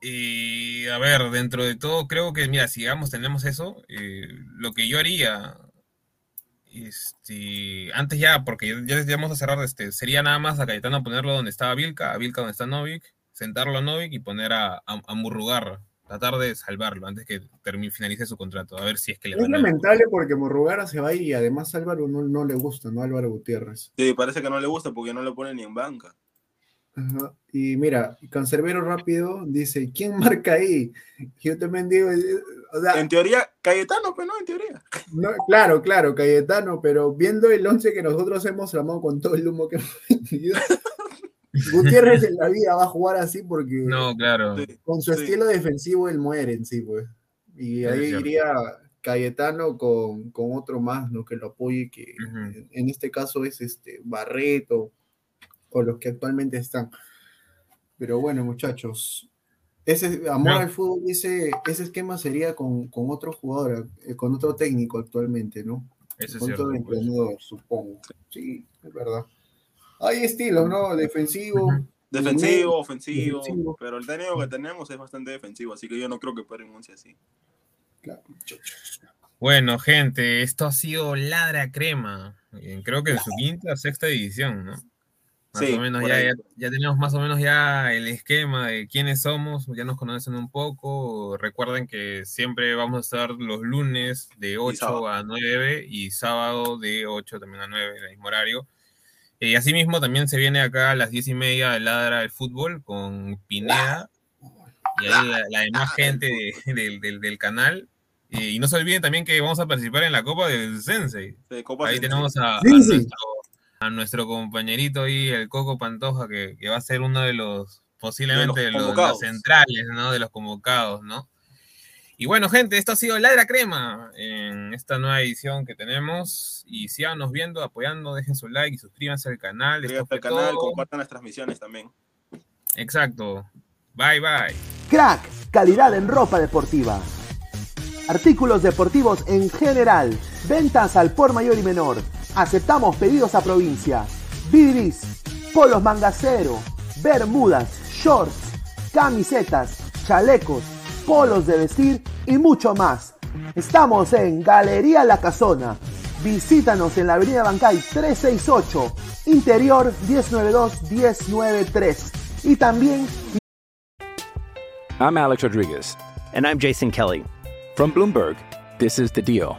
Y a ver, dentro de todo, creo que, mira, si digamos tenemos eso, eh, lo que yo haría, este, antes ya, porque ya, vamos a cerrar, este, sería nada más a Cayetano ponerlo donde estaba Vilca, a Vilca donde está Novik, sentarlo a Novik y poner a, a, a Murrugarra, tratar de salvarlo antes que termine, finalice su contrato, a ver si es que le Es a... lamentable porque Morrugara se va y además Álvaro no, no le gusta, ¿no? Álvaro Gutiérrez. Sí, parece que no le gusta porque no lo pone ni en banca. Ajá. Y mira, Cancerbero rápido dice, ¿quién marca ahí? Yo también digo, eh, o sea, En teoría, Cayetano, pero no, en teoría. no, claro, claro, Cayetano, pero viendo el once que nosotros hemos armado con todo el humo que hemos Gutiérrez en la vida va a jugar así porque No, claro. Con su Sí. estilo defensivo él muere en sí, pues. Y ahí iría Cayetano con, con otro más, ¿no? Que lo apoye, que Ujú. en, en este caso es este Barreto o los que actualmente están. Pero bueno, muchachos, ese amor No. al fútbol, ese, ese esquema sería con, con otro jugador, eh, con otro técnico actualmente, ¿no? Eso es con otro pues. entrenador, supongo. Sí, es verdad. Hay estilos, ¿no? Defensivo. Defensivo, ofensivo, defensivo. pero el técnico que tenemos es bastante defensivo, así que yo no creo que paren un once así. Claro. Bueno, gente, esto ha sido Ladra Crema. Eh, Creo que en su quinta, sexta edición, ¿no? Más Sí, o menos ya, ya, ya tenemos más o menos ya el esquema de quiénes somos, ya nos conocen un poco. Recuerden que siempre vamos a estar los lunes de 8 sábado. a 9 y sábado de 8 también a 9, en el mismo horario. Y asimismo también se viene acá a las 10 y media de Ladra del Fútbol con Pineda y ahí la, la demás gente de- del, del- del canal. Eh, Y no se olviden también que vamos a participar en la Copa del Sensei. De Copa Ahí Sensei. tenemos a, a nuestro, a nuestro compañerito ahí, el Coco Pantoja, que, que va a ser uno de los, posiblemente De los los, convocados. los centrales, ¿no? De los convocados, ¿no? Y bueno, gente, esto ha sido Ladra Crema en esta nueva edición que tenemos. Y síganos viendo, apoyando, dejen su like y suscríbanse al canal. Suscríbanse al canal, todo. compartan las transmisiones también. Exacto. Bye, bye. Crack, calidad en ropa deportiva. Artículos deportivos en general. Ventas al por mayor y menor. Aceptamos pedidos a provincia. Bidris, polos mangacero, bermudas, shorts, camisetas, chalecos, polos de vestir y mucho más. Estamos en Galería La Casona. Visítanos en la Avenida Bancay 368, Interior 1092-1093. Y también... I'm Alex Rodriguez. And I'm Jason Kelly. From Bloomberg, this is The Deal.